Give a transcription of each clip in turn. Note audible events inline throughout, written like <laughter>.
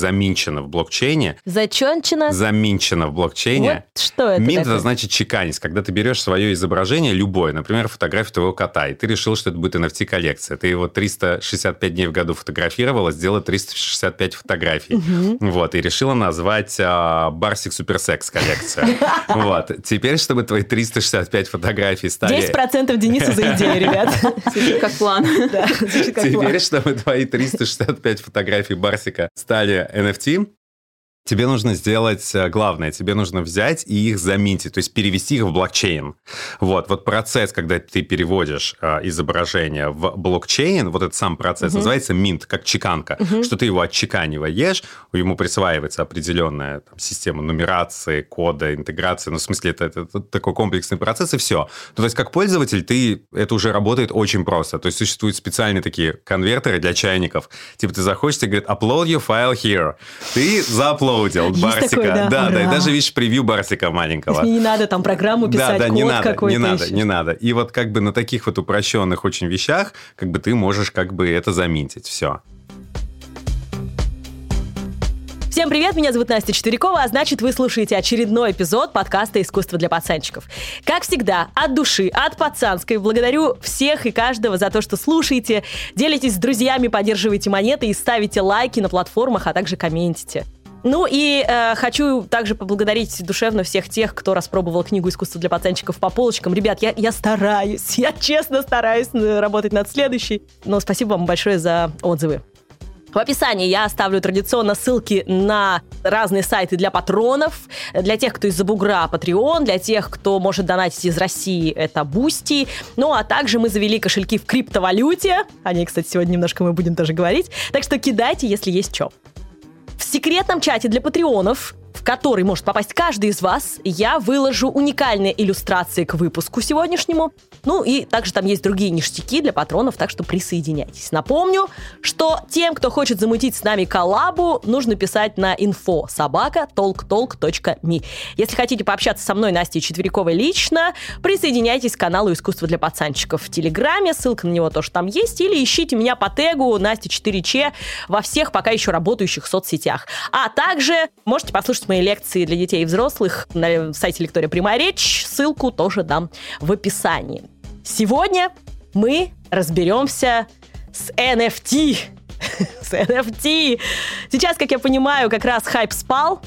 заминчено в блокчейне. Зачончено? Заминчено в блокчейне. Вот что это такое? это значит чеканить. Когда ты берешь свое изображение, любое, например, фотографию твоего кота, и ты решил, что это будет NFT-коллекция. Ты его 365 дней в году фотографировала, сделала 365 фотографий. Вот, и решила назвать а, Барсик Суперсекс коллекция. <laughs> Вот. Теперь, чтобы твои 365 фотографий стали... 10% Денису за идею, ребят. <laughs> Звучит как план. Теперь, чтобы твои 365 фотографий Барсика стали NFT, тебе нужно сделать э, главное. Тебе нужно взять и их заминтить, то есть перевести их в блокчейн. Вот, вот процесс, когда ты переводишь э, изображение в блокчейн, вот этот сам процесс называется минт, как чеканка, что ты его отчеканиваешь, ему присваивается определенная там, система нумерации, кода, интеграции, ну, в смысле, это, это- это такой комплексный процесс, и все. Ну, то есть, как пользователь, ты, это уже работает очень просто. То есть, существуют специальные такие конвертеры для чайников. Типа, ты заходишь, тебе говорят, upload your file here. Ты заплодил Есть Барсика. такое, да? да, да, и даже видишь превью Барсика маленького. не надо там программу писать, да, да, не надо, какой-то не надо, еще. не надо. И вот как бы на таких вот упрощенных очень вещах, как бы ты можешь как бы это заминтить. Все. Всем привет, меня зовут Настя Четверякова, а значит, вы слушаете очередной эпизод подкаста «Искусство для пацанчиков». Как всегда, от души, от пацанской, благодарю всех и каждого за то, что слушаете, делитесь с друзьями, поддерживаете монеты и ставите лайки на платформах, а также комментите. Ну и э, хочу также поблагодарить душевно всех тех, кто распробовал книгу «Искусство для пацанчиков» по полочкам. Ребят, я, я стараюсь, <laughs> я честно стараюсь э, работать над следующей. Но спасибо вам большое за отзывы. В описании я оставлю традиционно ссылки на разные сайты для патронов, для тех, кто из-за бугра Patreon, для тех, кто может донатить из России, это Boosty. Ну, а также мы завели кошельки в криптовалюте. О ней, кстати, сегодня немножко мы будем тоже говорить. Так что кидайте, если есть что. В секретном чате для патреонов, в который может попасть каждый из вас, я выложу уникальные иллюстрации к выпуску сегодняшнему. Ну и также там есть другие ништяки для патронов, так что присоединяйтесь. Напомню, что тем, кто хочет замутить с нами коллабу, нужно писать на info собака talktalk.me. Если хотите пообщаться со мной, Настей Четверяковой лично, присоединяйтесь к каналу «Искусство для пацанчиков» в Телеграме, ссылка на него тоже там есть, или ищите меня по тегу Настя 4Ч во всех пока еще работающих соцсетях. А также можете послушать мои лекции для детей и взрослых на сайте Лектория Прямая Речь, ссылку тоже дам в описании. Сегодня мы разберемся с NFT. <laughs> с NFT. Сейчас, как я понимаю, как раз хайп спал,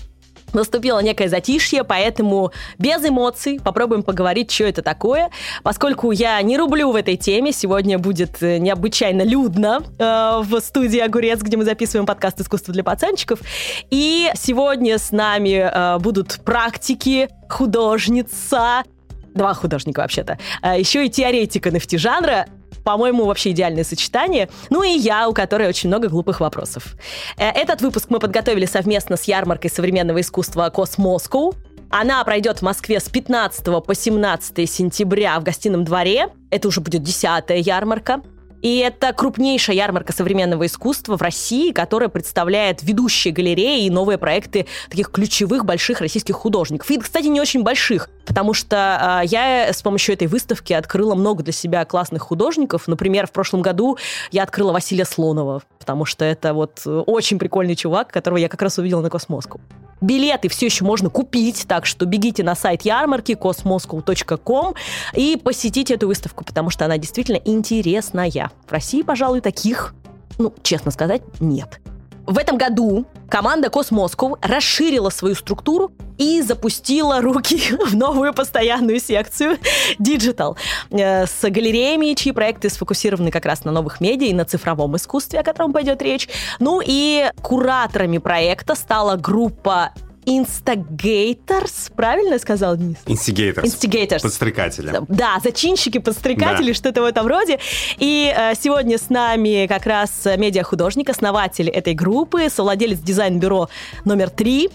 Наступило некое затишье, поэтому без эмоций попробуем поговорить, что это такое. Поскольку я не рублю в этой теме, сегодня будет э, необычайно людно э, в студии «Огурец», где мы записываем подкаст «Искусство для пацанчиков». И сегодня с нами э, будут практики, художница, два художника вообще-то, а еще и теоретика NFT-жанра, по-моему, вообще идеальное сочетание. Ну и я, у которой очень много глупых вопросов. Э, Этот выпуск мы подготовили совместно с ярмаркой современного искусства Космоскоу. Она пройдет в Москве с 15 по 17 сентября в гостином дворе. Это уже будет десятая ярмарка. И это крупнейшая ярмарка современного искусства в России, которая представляет ведущие галереи и новые проекты таких ключевых больших российских художников. И, кстати, не очень больших, потому что э, я с помощью этой выставки открыла много для себя классных художников. Например, в прошлом году я открыла Василия Слонова, потому что это вот э, очень прикольный чувак, которого я как раз увидела на Космоску. Билеты все еще можно купить, так что бегите на сайт ярмарки cosmoscow.com и посетите эту выставку, потому что она действительно интересная. В России, пожалуй, таких, ну, честно сказать, нет. В этом году команда Космоскоw расширила свою структуру и запустила руки <laughs> в новую постоянную секцию Digital э, с галереями, чьи проекты сфокусированы как раз на новых медиа и на цифровом искусстве, о котором пойдет речь. Ну и кураторами проекта стала группа Instigators, правильно я сказал, Денис? Instigators. Instigators. Подстрекатели. Да, зачинщики, подстрекатели, Да. что-то в этом роде. И э, сегодня с нами как раз медиахудожник, основатель этой группы, совладелец дизайн-бюро номер три,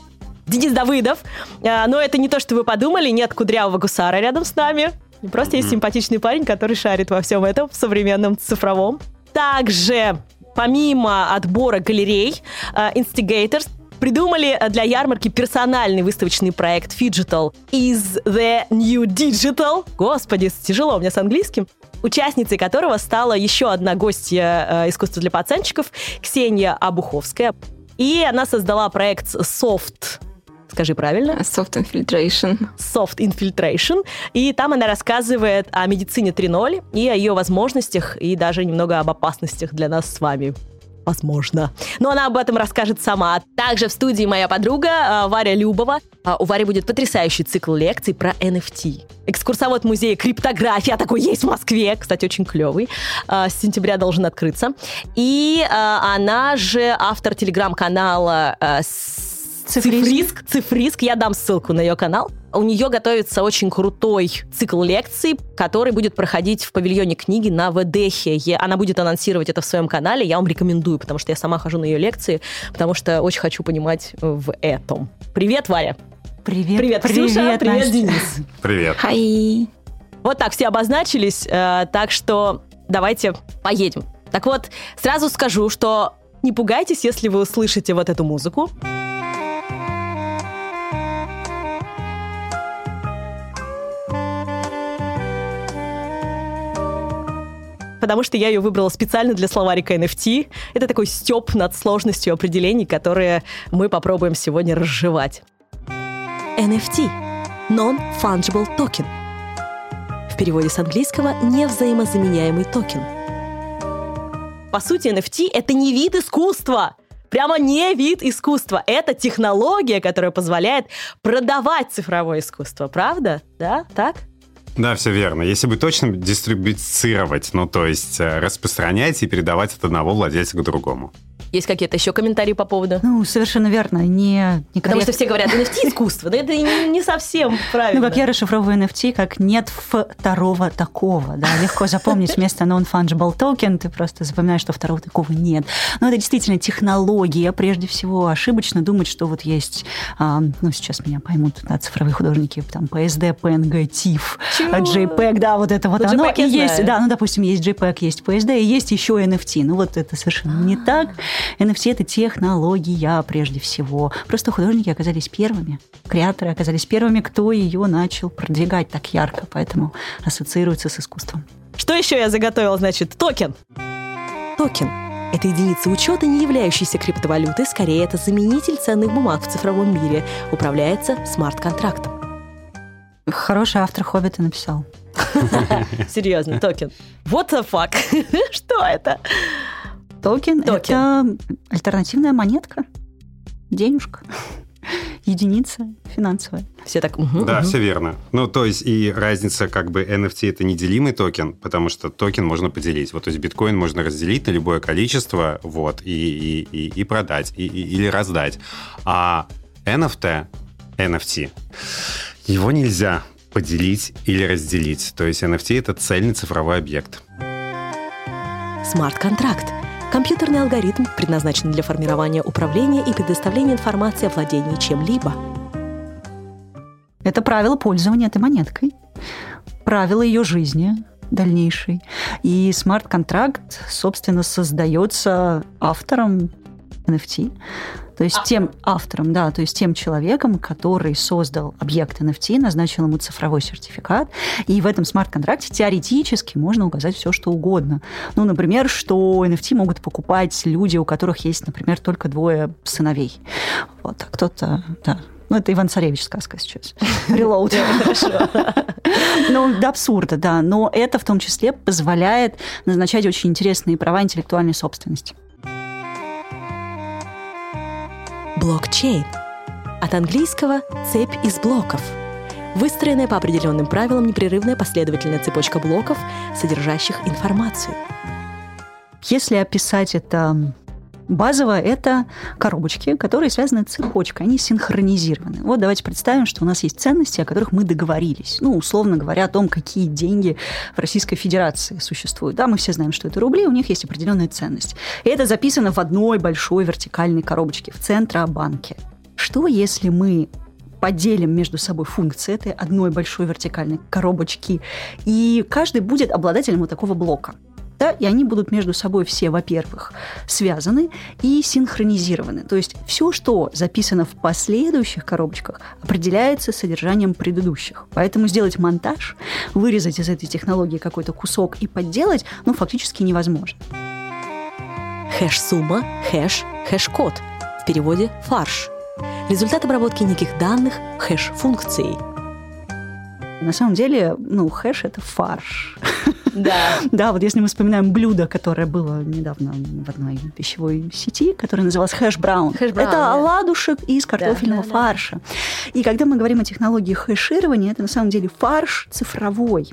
Денис Давыдов. Э, но это не то, что вы подумали, нет кудрявого гусара рядом с нами. Просто есть симпатичный парень, который шарит во всем этом, в современном цифровом. Также, помимо отбора галерей, э, Instigators придумали для ярмарки персональный выставочный проект Fidgetal is the new digital. Господи, тяжело у меня с английским. Участницей которого стала еще одна гостья э, искусства для пацанчиков Ксения Обуховская. И она создала проект Soft скажи правильно? Soft Infiltration. Soft Infiltration. И там она рассказывает о медицине 3.0 и о ее возможностях, и даже немного об опасностях для нас с вами возможно. Но она об этом расскажет сама. Также в студии моя подруга а, Варя Любова. А, у Вари будет потрясающий цикл лекций про NFT. Экскурсовод музея криптографии, а такой есть в Москве, кстати, очень клевый. А, с сентября должен открыться. И она же автор телеграм-канала Цифриск. Цифриск. Я дам ссылку на ее канал. У нее готовится очень крутой цикл лекций, который будет проходить в павильоне книги на ВДХе. Она будет анонсировать это в своем канале. Я вам рекомендую, потому что я сама хожу на ее лекции, потому что очень хочу понимать в этом. Привет, Варя. Привет. Привет, привет, Ксюша. Привет, Настя. Денис. Привет. Хай. Вот так все обозначились, э, так что давайте поедем. Так вот, сразу скажу, что не пугайтесь, если вы услышите вот эту музыку. Потому что я ее выбрала специально для словарика NFT. Это такой степ над сложностью определений, которые мы попробуем сегодня разжевать. NFT – Non-Fungible Token. В переводе с английского «невзаимозаменяемый токен». По сути, NFT – это не вид искусства, Прямо не вид искусства. Это технология, которая позволяет продавать цифровое искусство. Правда? Да? Так? Да, все верно. Если бы точно дистрибуцировать, ну то есть э, распространять и передавать от одного владельца к другому. Есть какие-то еще комментарии по поводу? Ну, совершенно верно. Не, не Потому что все говорят, NFT <laughs> искусство. Но это не, не совсем правильно. Ну, как я расшифровываю NFT, как нет второго такого. Да? Легко запомнить вместо non-fungible token, ты просто запоминаешь, что второго такого нет. Но это действительно технология. Прежде всего, ошибочно думать, что вот есть, а, ну, сейчас меня поймут да, цифровые художники, там, PSD, PNG, TIFF, JPEG, да, вот это вот ну, оно. И есть, да, ну, допустим, есть JPEG, есть PSD, и есть еще NFT. Ну, вот это совершенно не так. NFT – это технология прежде всего. Просто художники оказались первыми, креаторы оказались первыми, кто ее начал продвигать так ярко, поэтому ассоциируется с искусством. Что еще я заготовила, значит, токен? Токен – это единица учета, не являющаяся криптовалютой, скорее это заменитель ценных бумаг в цифровом мире, управляется смарт-контрактом. Хороший автор «Хоббита» написал. <laughs> Серьезно, токен. What the fuck? Что это? Токен, Токен. это альтернативная монетка, денежка <laughs> единица финансовая. Все так... Угу, да, угу. все верно. Ну, то есть и разница как бы NFT это неделимый токен, потому что токен можно поделить. Вот, то есть биткоин можно разделить на любое количество, вот, и, и, и, и продать, и, и, или раздать. А NFT, NFT, его нельзя поделить или разделить. То есть NFT это цельный цифровой объект. Смарт-контракт Компьютерный алгоритм предназначен для формирования управления и предоставления информации о владении чем-либо. Это правило пользования этой монеткой, правило ее жизни дальнейшей. И смарт-контракт, собственно, создается автором NFT то есть тем автором, да, то есть тем человеком, который создал объект NFT, назначил ему цифровой сертификат, и в этом смарт-контракте теоретически можно указать все, что угодно. Ну, например, что NFT могут покупать люди, у которых есть, например, только двое сыновей. Вот, а кто-то, да, ну, это Иван Царевич сказка сейчас. Reload. Ну, до абсурда, да. Но это в том числе позволяет назначать очень интересные права интеллектуальной собственности. Блокчейн. От английского «цепь из блоков». Выстроенная по определенным правилам непрерывная последовательная цепочка блоков, содержащих информацию. Если описать это Базово это коробочки, которые связаны цепочкой, они синхронизированы. Вот давайте представим, что у нас есть ценности, о которых мы договорились. Ну, условно говоря, о том, какие деньги в Российской Федерации существуют. Да, мы все знаем, что это рубли, у них есть определенная ценность. И это записано в одной большой вертикальной коробочке в Центробанке. Что если мы поделим между собой функции этой одной большой вертикальной коробочки, и каждый будет обладателем вот такого блока да, и они будут между собой все, во-первых, связаны и синхронизированы. То есть все, что записано в последующих коробочках, определяется содержанием предыдущих. Поэтому сделать монтаж, вырезать из этой технологии какой-то кусок и подделать, ну, фактически невозможно. Хэш-сумма, хэш, хэш-код – переводе «фарш». Результат обработки неких данных хэш-функцией. На самом деле, ну, хэш – это фарш. Да. <laughs> Да, вот если мы вспоминаем блюдо, которое было недавно в одной пищевой сети, которое называлось hash brown. Hash brown, это да. оладушек из картофельного да, да. фарша. И когда мы говорим о технологии хэширования, это на самом деле фарш цифровой.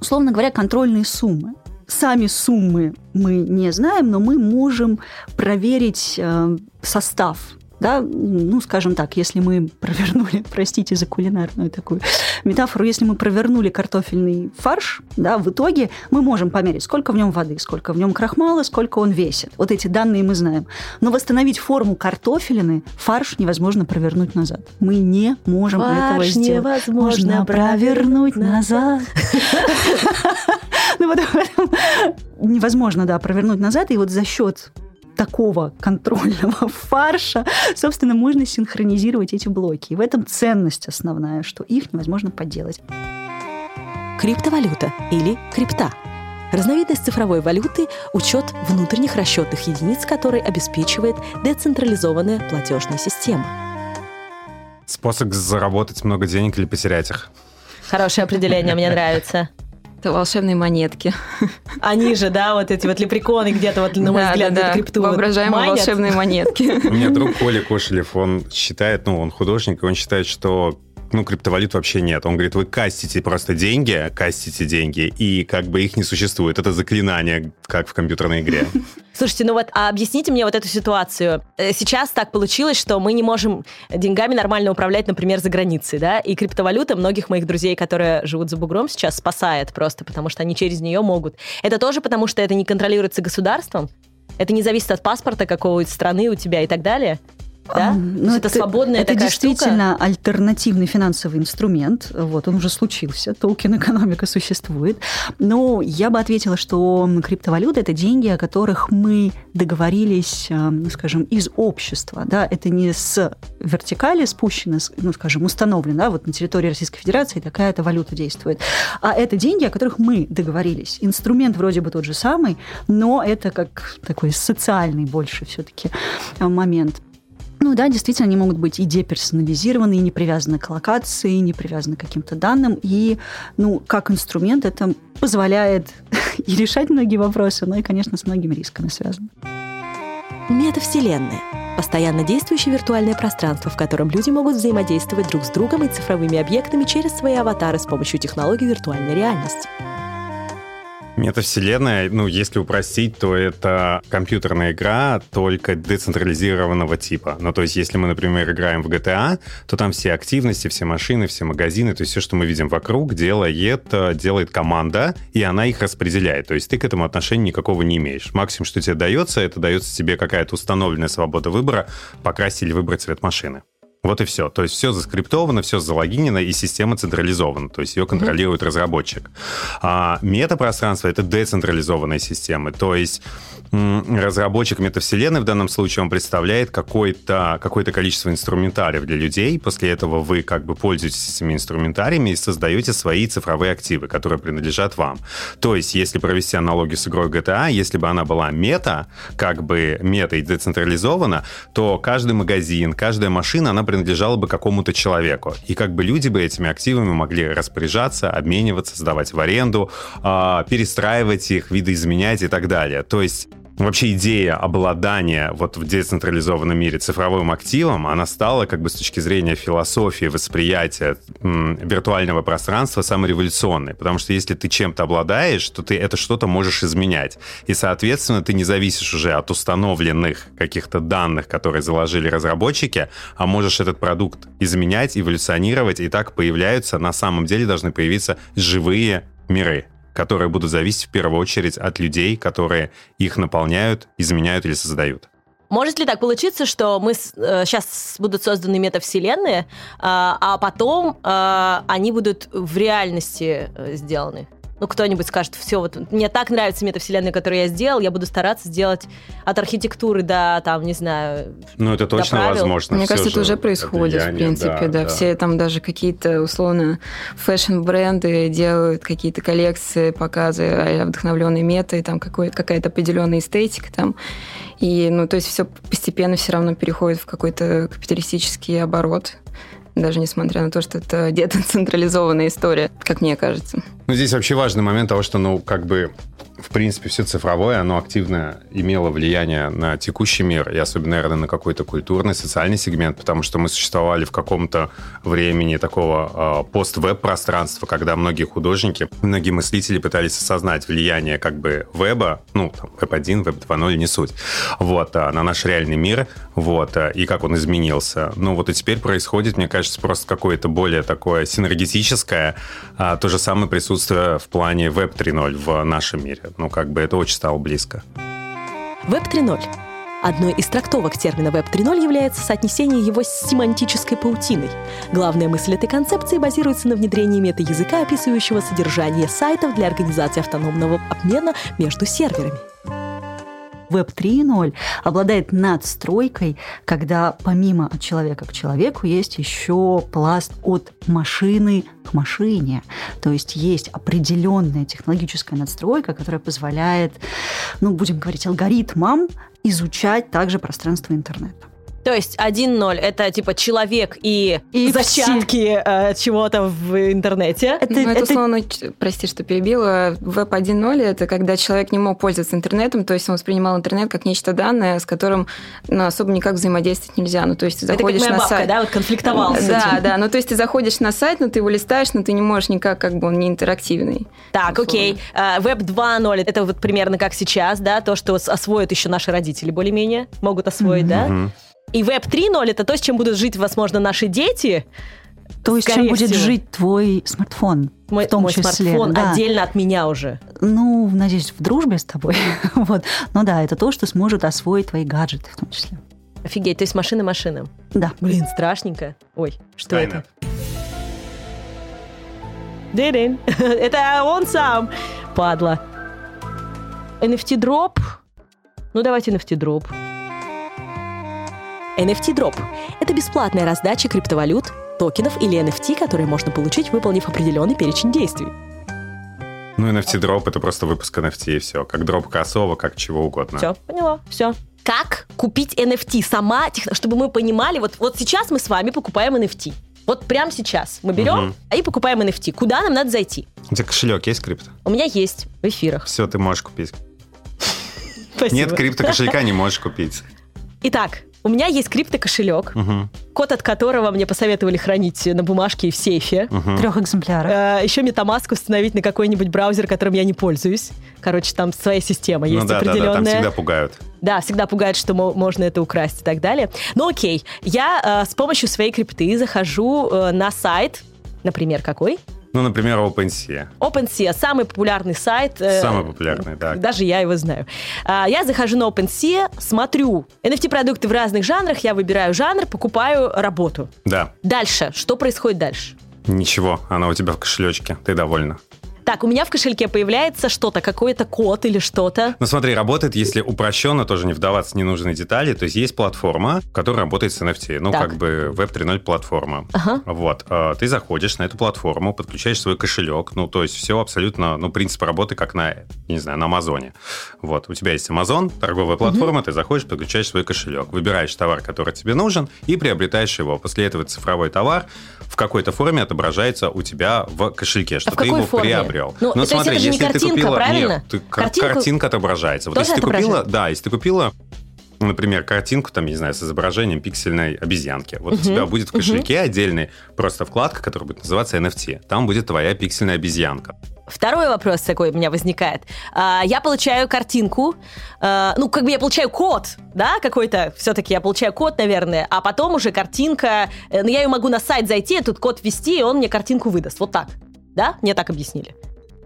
Условно говоря, контрольные суммы. Сами суммы мы не знаем, но мы можем проверить э, состав да, ну, скажем так, если мы провернули, <laughs> простите за кулинарную такую метафору, если мы провернули картофельный фарш, да, в итоге мы можем померить, сколько в нем воды, сколько в нем крахмала, сколько он весит. Вот эти данные мы знаем. Но восстановить форму картофелины фарш невозможно провернуть назад. Мы не можем Фарш этого сделать. невозможно Можно провернуть назад. <laughs> Ну вот невозможно, да, провернуть назад. И вот за счет такого контрольного <laughs> фарша, собственно, можно синхронизировать эти блоки. И в этом ценность основная, что их невозможно подделать. Криптовалюта или крипта. Разновидность цифровой валюты – учет внутренних расчетных единиц, который обеспечивает децентрализованная платежная система. Способ заработать много денег или потерять их. Хорошее определение, мне нравится. Это волшебные монетки. Они же, да, вот эти вот лепреконы где-то, вот, на мой да, взгляд, да, да. крипту вот Воображаемые манят. волшебные монетки. У меня друг Коля Кошелев, он считает, ну, он художник, и он считает, что ну, криптовалют вообще нет. Он говорит, вы кастите просто деньги, кастите деньги, и как бы их не существует. Это заклинание, как в компьютерной игре. <laughs> Слушайте, ну вот а объясните мне вот эту ситуацию. Э, Сейчас так получилось, что мы не можем деньгами нормально управлять, например, за границей, да, и криптовалюта многих моих друзей, которые живут за бугром сейчас, спасает просто, потому что они через нее могут. Это тоже потому, что это не контролируется государством? Это не зависит от паспорта какого-то страны у тебя и так далее? Да? А, ну, есть это, свободная это такая действительно альтернативный финансовый инструмент. Вот, он уже случился, токен экономика существует. Но я бы ответила, что криптовалюта – это деньги, о которых мы договорились, ну, скажем, из общества. Да? Это не с вертикали спущено, ну, скажем, установлено. Да? Вот на территории Российской Федерации такая-то валюта действует. А это деньги, о которых мы договорились. Инструмент вроде бы тот же самый, но это как такой социальный больше все-таки момент. Ну да, действительно, они могут быть и деперсонализированы, и не привязаны к локации, и не привязаны к каким-то данным. И, ну, как инструмент это позволяет <laughs> и решать многие вопросы, но и, конечно, с многими рисками связано. Метавселенная. Постоянно действующее виртуальное пространство, в котором люди могут взаимодействовать друг с другом и цифровыми объектами через свои аватары с помощью технологий виртуальной реальности. Метавселенная, ну, если упростить, то это компьютерная игра только децентрализированного типа. Ну, то есть, если мы, например, играем в GTA, то там все активности, все машины, все магазины, то есть все, что мы видим вокруг, делает, делает команда, и она их распределяет. То есть ты к этому отношения никакого не имеешь. Максимум, что тебе дается, это дается тебе какая-то установленная свобода выбора, покрасить или выбрать цвет машины. Вот и все. То есть все заскриптовано, все залогинено, и система централизована. То есть ее контролирует разработчик. А метапространство — это децентрализованные системы. То есть разработчик метавселенной в данном случае он представляет какое-то какое количество инструментариев для людей. После этого вы как бы пользуетесь этими инструментариями и создаете свои цифровые активы, которые принадлежат вам. То есть, если провести аналогию с игрой GTA, если бы она была мета, как бы мета и децентрализована, то каждый магазин, каждая машина, она принадлежала бы какому-то человеку. И как бы люди бы этими активами могли распоряжаться, обмениваться, сдавать в аренду, а, перестраивать их, видоизменять и так далее. То есть Вообще идея обладания вот в децентрализованном мире цифровым активом, она стала как бы с точки зрения философии, восприятия виртуального пространства самой революционной. Потому что если ты чем-то обладаешь, то ты это что-то можешь изменять. И, соответственно, ты не зависишь уже от установленных каких-то данных, которые заложили разработчики, а можешь этот продукт изменять, эволюционировать, и так появляются, на самом деле должны появиться живые миры которые будут зависеть в первую очередь от людей, которые их наполняют, изменяют или создают. Может ли так получиться, что мы э, сейчас будут созданы метавселенные, а, а потом а, они будут в реальности э, сделаны? Ну, кто-нибудь скажет, все, вот мне так нравится метавселенная, которую я сделал, я буду стараться сделать от архитектуры до, там, не знаю... Ну, это точно правил. возможно. Мне кажется, это же уже происходит, в влияние, принципе, да, Все там даже какие-то, условно, фэшн-бренды делают какие-то коллекции, показы, а вдохновленные метой, там какой- какая-то определенная эстетика там. И, ну, то есть все постепенно все равно переходит в какой-то капиталистический оборот, даже несмотря на то, что это где-то история, как мне кажется. Ну, здесь вообще важный момент того, что, ну, как бы, в принципе, все цифровое, оно активно имело влияние на текущий мир, и особенно, наверное, на какой-то культурный, социальный сегмент, потому что мы существовали в каком-то времени такого э, пост-веб-пространства, когда многие художники, многие мыслители пытались осознать влияние как бы веба, ну, там, веб-1, веб 2.0, не суть, вот, а, на наш реальный мир, вот, а, и как он изменился. Ну, вот и теперь происходит, мне кажется, просто какое-то более такое синергетическое, а, то же самое присутствие в плане веб 3.0 в нашем мире. Ну, как бы это очень стало близко. Веб 3.0. Одной из трактовок термина Web 3.0 является соотнесение его с семантической паутиной. Главная мысль этой концепции базируется на внедрении мета-языка, описывающего содержание сайтов для организации автономного обмена между серверами. Web 3.0 обладает надстройкой, когда помимо от человека к человеку есть еще пласт от машины к машине. То есть есть определенная технологическая надстройка, которая позволяет, ну, будем говорить, алгоритмам изучать также пространство интернета. То есть 1.0 это типа человек и, И зачатки э, чего-то в интернете. Это, ну, это, это- условно, прости, что перебила, веб 1.0 это когда человек не мог пользоваться интернетом, то есть он воспринимал интернет как нечто данное, с которым ну, особо никак взаимодействовать нельзя. Ну, то есть ты это как заходишь моя на бабка, сайт. да, вот конфликтовал с Да, этим. да. Ну, то есть ты заходишь на сайт, но ты его листаешь, но ты не можешь никак, как бы он не интерактивный. Так, условно. окей. Э, Веб 2.0 это вот примерно как сейчас, да, то, что освоят еще наши родители более-менее, могут освоить, да? И Веб 3.0 это то, с чем будут жить, возможно, наши дети. то есть, чем будет всего. жить твой смартфон. Мой, в том мой числе, смартфон да. отдельно от меня уже. Ну, надеюсь, в дружбе с тобой. <laughs> вот. Ну да, это то, что сможет освоить твои гаджеты в том числе. Офигеть, то есть машины машинам. Да. Блин, страшненько. Ой, что Skynet. это? Дырин. <laughs> это он сам, падла. NFT дроп. Ну, давайте NFT дроп. NFT дроп – это бесплатная раздача криптовалют, токенов или NFT, которые можно получить, выполнив определенный перечень действий. Ну, NFT дроп это просто выпуск NFT и все. Как дроп кроссовок, как чего угодно. Все, поняла, все. Как купить NFT сама, чтобы мы понимали, вот, вот сейчас мы с вами покупаем NFT. Вот прямо сейчас мы берем Мгм. и покупаем NFT. Куда нам надо зайти? У тебя кошелек есть крипто? У меня есть в эфирах. Все, ты можешь купить. <laughs> Нет крипто кошелька не можешь купить. Итак, у меня есть криптокошелек, Мгм, код от которого мне посоветовали хранить на бумажке и в сейфе. мгм. Трех экземпляров. Э, Еще MetaMask установить на какой-нибудь браузер, которым я не пользуюсь. Короче, там своя система Ну есть да, да, да, определенная. там всегда пугают. Да, всегда пугает, что мо- можно это украсть и так далее. Ну окей, я э, с помощью своей крипты захожу э, на сайт, например, какой? Ну, например, OpenSea. OpenSea, самый популярный сайт. э, Самый популярный, да. Даже я его знаю. А, Я захожу на OpenSea, смотрю NFT-продукты в разных жанрах, я выбираю жанр, покупаю работу. Да. Дальше, что происходит дальше? Ничего, она у тебя в кошелечке. Ты довольна. Так, у меня в кошельке появляется что-то, какой-то код или что-то. Ну смотри, работает, если упрощенно, тоже не вдаваться в ненужные детали, то есть есть платформа, которая работает с NFT, ну Так. как бы Web 3.0 платформа. Ага. Вот, э, ты заходишь на эту платформу, подключаешь свой кошелек, ну то есть все абсолютно, ну принцип работы как на, не знаю, на Амазоне. Вот, у тебя есть Amazon, торговая платформа, ты заходишь, подключаешь свой кошелек, выбираешь товар, который тебе нужен, и приобретаешь его. После этого цифровой товар в какой-то форме отображается у тебя в кошельке, что в ты его форме? приобрел. Ну, то есть это же не если ты картинка, купила... правильно? Нет, ты- кар- Картинку- картинка отображается. Вот Тоже если ты купила, да, если ты купила например, картинку, там, я не знаю, с изображением пиксельной обезьянки. Вот у тебя будет в кошельке отдельный просто вкладка, которая будет называться NFT. Там будет твоя пиксельная обезьянка. Второй вопрос такой у меня возникает. А, Я получаю картинку, а, ну, как бы я получаю код, да, какой-то, все-таки я получаю код, наверное, а потом уже картинка, э, ну, я ее могу на сайт зайти, этот код ввести, и он мне картинку выдаст. Вот так, да? Мне так объяснили.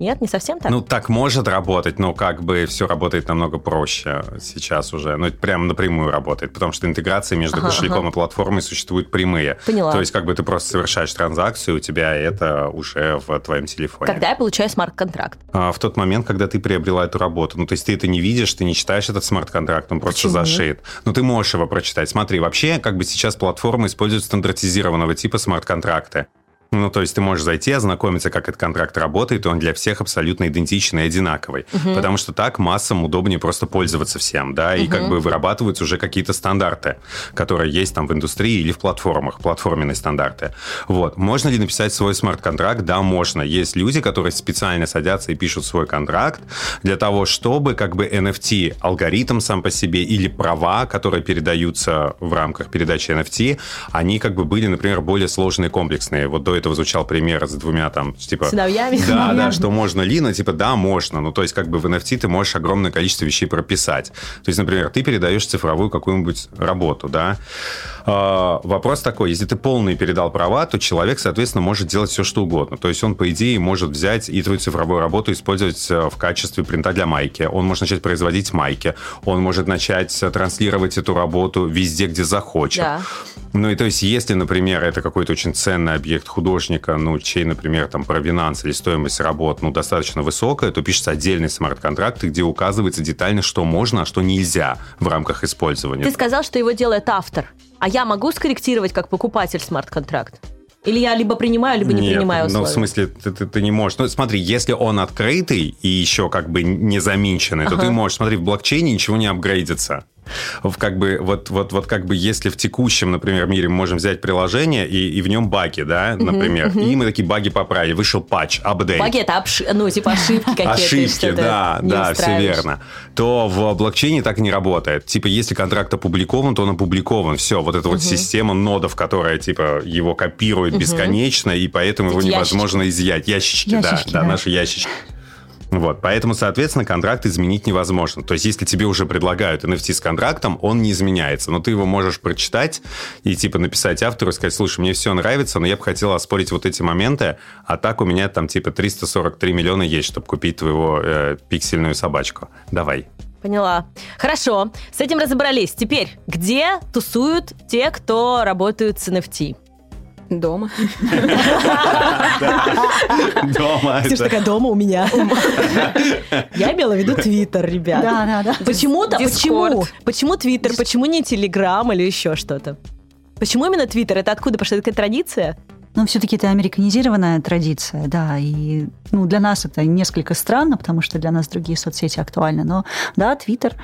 Нет, не совсем так? Ну, так может работать, но как бы все работает намного проще сейчас уже. Ну, это прям напрямую работает, потому что интеграции между ага, кошельком ага. и платформой существуют прямые. Поняла. То есть как бы ты просто совершаешь транзакцию, у тебя это уже в твоем телефоне. Когда я получаю смарт-контракт? А, в тот момент, когда ты приобрела эту работу. Ну, то есть ты это не видишь, ты не читаешь этот смарт-контракт, он просто Почему? зашит. Ну, ты можешь его прочитать. Смотри, вообще, как бы сейчас платформы используют стандартизированного типа смарт-контракты. Ну, то есть ты можешь зайти, ознакомиться, как этот контракт работает, и он для всех абсолютно идентичный и одинаковый. Угу. Потому что так массам удобнее просто пользоваться всем, да, и угу. как бы вырабатываются уже какие-то стандарты, которые есть там в индустрии или в платформах, платформенные стандарты. Вот. Можно ли написать свой смарт-контракт? Да, можно. Есть люди, которые специально садятся и пишут свой контракт для того, чтобы как бы NFT, алгоритм сам по себе или права, которые передаются в рамках передачи NFT, они как бы были, например, более сложные, комплексные. Вот до этого звучал пример с двумя там, типа... Сыновьями. Да, Сыновьями. да, что можно ли, но типа да, можно. Ну, то есть как бы в NFT ты можешь огромное количество вещей прописать. То есть, например, ты передаешь цифровую какую-нибудь работу, да. А, вопрос такой, если ты полный передал права, то человек, соответственно, может делать все, что угодно. То есть он, по идее, может взять и твою цифровую работу использовать э, в качестве принта для майки. Он может начать производить майки. Он может начать транслировать эту работу везде, где захочет. Да. Ну и то есть, если, например, это какой-то очень ценный объект художника, ну, чей, например, там провинанс или стоимость работ, ну, достаточно высокая, то пишется отдельный смарт-контракт, где указывается детально, что можно, а что нельзя в рамках использования. Ты сказал, что его делает автор. А я могу скорректировать как покупатель смарт-контракт? Или я либо принимаю, либо не Нет, принимаю условия? Ну, в смысле, ты, ты, ты не можешь. Ну, смотри, если он открытый и еще как бы не заминченный, ага. то ты можешь, смотри, в блокчейне ничего не апгрейдится в как бы вот вот вот как бы если в текущем, например, мире мы можем взять приложение и, и в нем баги, да, например, uh-huh, uh-huh. и мы такие баги поправили, вышел патч, апдейт. Баги это обш... ну типа ошибки какие-то. Ошибки, да, да, все верно. То в блокчейне так не работает. Типа если контракт опубликован, то он опубликован. Все, вот эта вот система нодов, которая типа его копирует бесконечно, и поэтому его невозможно изъять. Ящички, да, да, наши ящички. Вот, поэтому, соответственно, контракт изменить невозможно. То есть, если тебе уже предлагают NFT с контрактом, он не изменяется. Но ты его можешь прочитать и, типа, написать автору сказать, слушай, мне все нравится, но я бы хотел оспорить вот эти моменты, а так у меня там, типа, 343 миллиона есть, чтобы купить твоего э, пиксельную собачку. Давай. Поняла. Хорошо, с этим разобрались. Теперь, где тусуют те, кто работают с NFT? Дома. Дома. Ты же такая, дома у меня. Я имела в виду Твиттер, ребят. Да, да, да. Почему-то, почему? Почему Твиттер? Почему не Телеграм или еще что-то? Почему именно Твиттер? Это откуда пошла такая традиция? Но все-таки это американизированная традиция, да, и ну, для нас это несколько странно, потому что для нас другие соцсети актуальны, но да, Твиттер,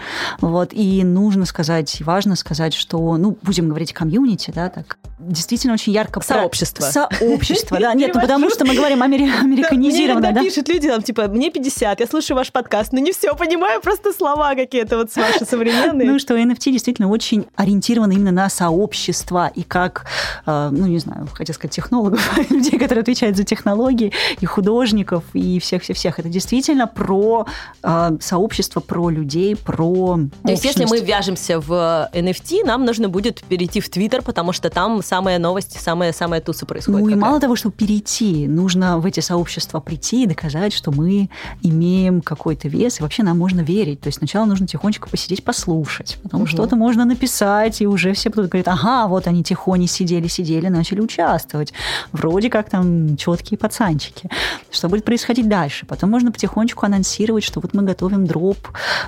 вот, и нужно сказать, важно сказать, что, ну, будем говорить комьюнити, да, так, действительно очень ярко... Сообщество. Сообщество, да, <laughs> нет, ну, потому что мы говорим американизированно, да. пишут люди, там, типа, мне 50, я слушаю ваш подкаст, но не все понимаю, просто слова какие-то вот ваши современные. Ну, что NFT действительно очень ориентировано именно на сообщество, и как, э, ну, не знаю, хотел сказать, технологии, технологов, <laughs> людей, которые отвечают за технологии, и художников, и всех-всех-всех. Это действительно про э, сообщество, про людей, про То есть, если мы вяжемся в NFT, нам нужно будет перейти в Твиттер, потому что там самая новость, самая, самая туса происходит. Ну и мало того, чтобы перейти, нужно в эти сообщества прийти и доказать, что мы имеем какой-то вес, и вообще нам можно верить. То есть сначала нужно тихонечко посидеть, послушать, потом угу. что-то можно написать, и уже все будут говорить, ага, вот они тихоне сидели, сидели, начали участвовать вроде как там четкие пацанчики. Что будет происходить дальше? Потом можно потихонечку анонсировать, что вот мы готовим дроп,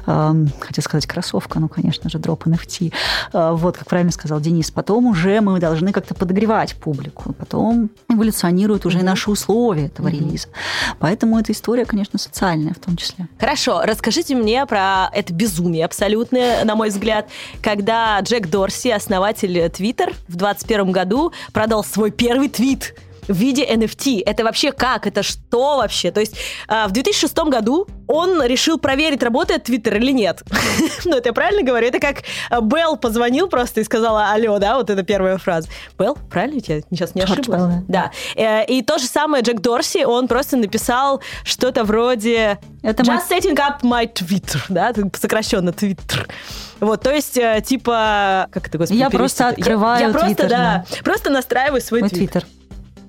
э, хотел сказать кроссовка, ну, конечно же, дроп NFT. Э, вот, как правильно сказал Денис. Потом уже мы должны как-то подогревать публику. Потом эволюционируют уже mm-hmm. наши условия этого mm-hmm. релиза. Поэтому эта история, конечно, социальная в том числе. Хорошо, расскажите мне про это безумие абсолютное, на мой взгляд, когда Джек Дорси, основатель Twitter, в 2021 году продал свой первый твит твит в виде NFT. Это вообще как? Это что вообще? То есть э, в 2006 году он решил проверить, работает Твиттер или нет. <laughs> ну, это я правильно говорю? Это как а, Белл позвонил просто и сказала «Алло», да? Вот это первая фраза. Белл, правильно? Я сейчас не ошиблась? Да. Э, и то же самое Джек Дорси, он просто написал что-то вроде это «Just мы... setting up my Twitter», да? Сокращенно Twitter. Вот, то есть, э, типа, как это, господи, Я просто открываю Я, я просто, да, да, просто настраиваю свой Твиттер.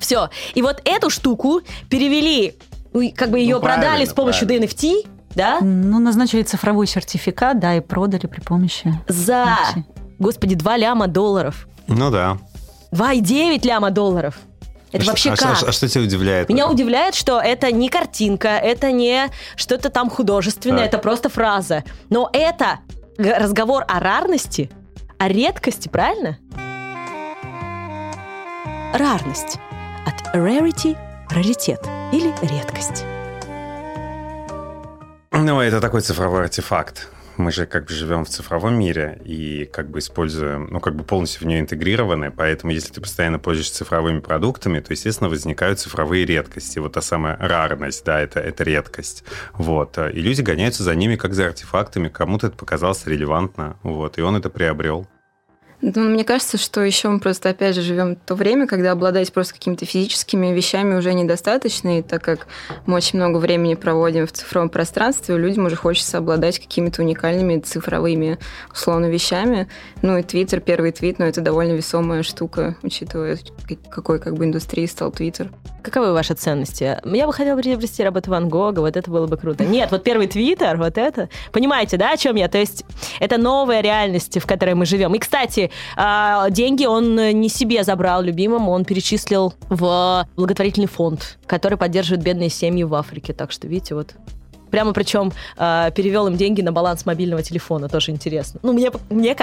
Все. И вот эту штуку перевели ну, как бы ее Ну, продали с помощью правильно. NFT, да, Ну, назначили цифровой сертификат, да, и продали при помощи. за, NFT. господи, 2 ляма долларов. Ну да. 2,9 ляма долларов. Это А вообще а как? что- А, что тебя удивляет? Меня удивляет, что это не картинка, это не что-то там художественное, Так. это просто фраза. Но это разговор о рарности, о редкости, правильно? Рарность. От rarity – раритет или редкость. Ну, это такой цифровой артефакт. Мы же как бы живем в цифровом мире и как бы используем, ну, как бы полностью в нее интегрированы, поэтому если ты постоянно пользуешься цифровыми продуктами, то, естественно, возникают цифровые редкости. Вот та самая рарность, да, это, это редкость. Вот. И люди гоняются за ними как за артефактами, кому-то это показалось релевантно, вот, и он это приобрел. Ну, мне кажется, что еще мы просто, опять же, живем то время, когда обладать просто какими-то физическими вещами уже недостаточно, и так как мы очень много времени проводим в цифровом пространстве, людям уже хочется обладать какими-то уникальными цифровыми, условно, вещами. Ну и Твиттер, первый твит, но это довольно весомая штука, учитывая, какой как бы индустрии стал Твиттер. Каковы ваши ценности? Я бы хотела приобрести работу Ван Гога, вот это было бы круто. Нет, вот первый твиттер, вот это. Понимаете, да, о чем я? То есть это новая реальность, в которой мы живем. И, кстати, а, деньги он не себе забрал любимым, он перечислил в благотворительный фонд, который поддерживает бедные семьи в Африке. Так что, видите, вот Прямо причем э, перевел им деньги на баланс мобильного телефона, тоже интересно. Ну, мне, мне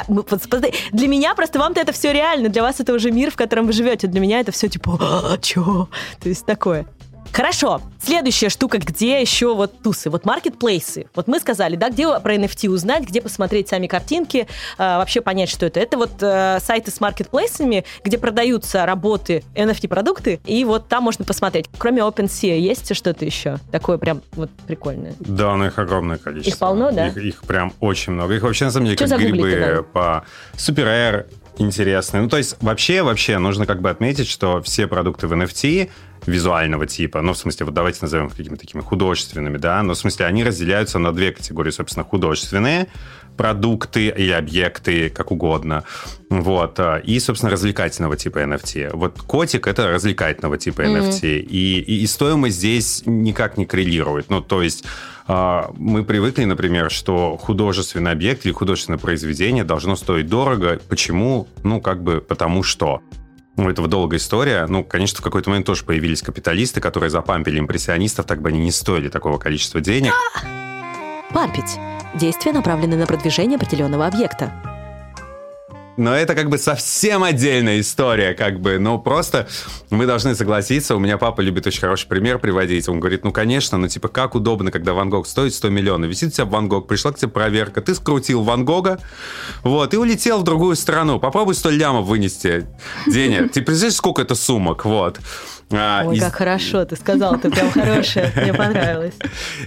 для меня просто вам-то это все реально, для вас это уже мир, в котором вы живете. Для меня это все типа, а, чё? То есть такое. Хорошо. Следующая штука, где еще вот тусы, вот маркетплейсы. Вот мы сказали, да, где про NFT узнать, где посмотреть сами картинки, э, вообще понять, что это. Это вот э, сайты с маркетплейсами, где продаются работы, NFT-продукты, и вот там можно посмотреть. Кроме OpenSea, есть что-то еще такое прям вот прикольное? Да, но их огромное количество. Их полно, да? Их, их прям очень много. Их вообще, на самом деле, Чё как грибы по Super Air интересные. Ну, то есть, вообще, вообще, нужно как бы отметить, что все продукты в NFT визуального типа, ну, в смысле, вот давайте назовем какими-то такими художественными, да, но в смысле они разделяются на две категории, собственно, художественные продукты или объекты, как угодно, вот, а, и, собственно, развлекательного типа NFT. Вот котик — это развлекательного типа NFT, и, и, и стоимость здесь никак не коррелирует, ну, то есть а, мы привыкли, например, что художественный объект или художественное произведение должно стоить дорого. Почему? Ну, как бы потому что. Ну, это долгая история. Ну, конечно, в какой-то момент тоже появились капиталисты, которые запампили импрессионистов, так бы они не стоили такого количества денег. Пампить. Действия направлены на продвижение определенного объекта. Но это как бы совсем отдельная история, как бы, ну просто мы должны согласиться, у меня папа любит очень хороший пример приводить, он говорит, ну конечно, ну типа как удобно, когда Ван Гог стоит 100 миллионов, висит у тебя Ван Гог, пришла к тебе проверка, ты скрутил Ван Гога, вот, и улетел в другую страну, попробуй 100 лямов вынести денег, ты представляешь, сколько это сумок, вот. А, Ой, и- как хорошо ты сказал, ты прям хорошая, мне понравилось.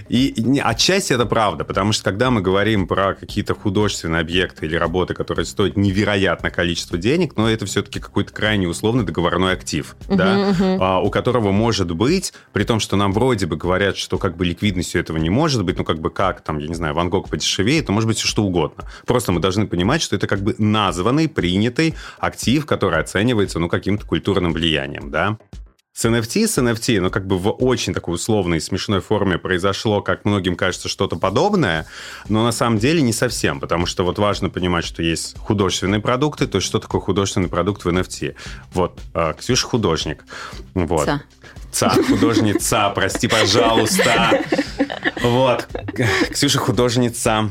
И не- отчасти это правда, потому что когда мы говорим про какие-то художественные объекты или работы, которые стоят невероятное количество денег, но это все-таки какой-то крайне условный договорной актив, да, а, у которого может быть, при том, что нам вроде бы говорят, что как бы ликвидностью этого не может быть, ну как бы как там, я не знаю, Ван Гог подешевеет, то может быть все что угодно. Просто мы должны понимать, что это как бы названный, принятый актив, который оценивается, ну, каким-то культурным влиянием, да. С NFT, с NFT, ну, как бы в очень такой условной и смешной форме произошло, как многим кажется, что-то подобное, но на самом деле не совсем, потому что вот важно понимать, что есть художественные продукты, то есть что такое художественный продукт в NFT. Вот, э, Ксюша художник. Вот. Ца. Ца, художница, прости, пожалуйста. <laughs> Вот, Ксюша художница.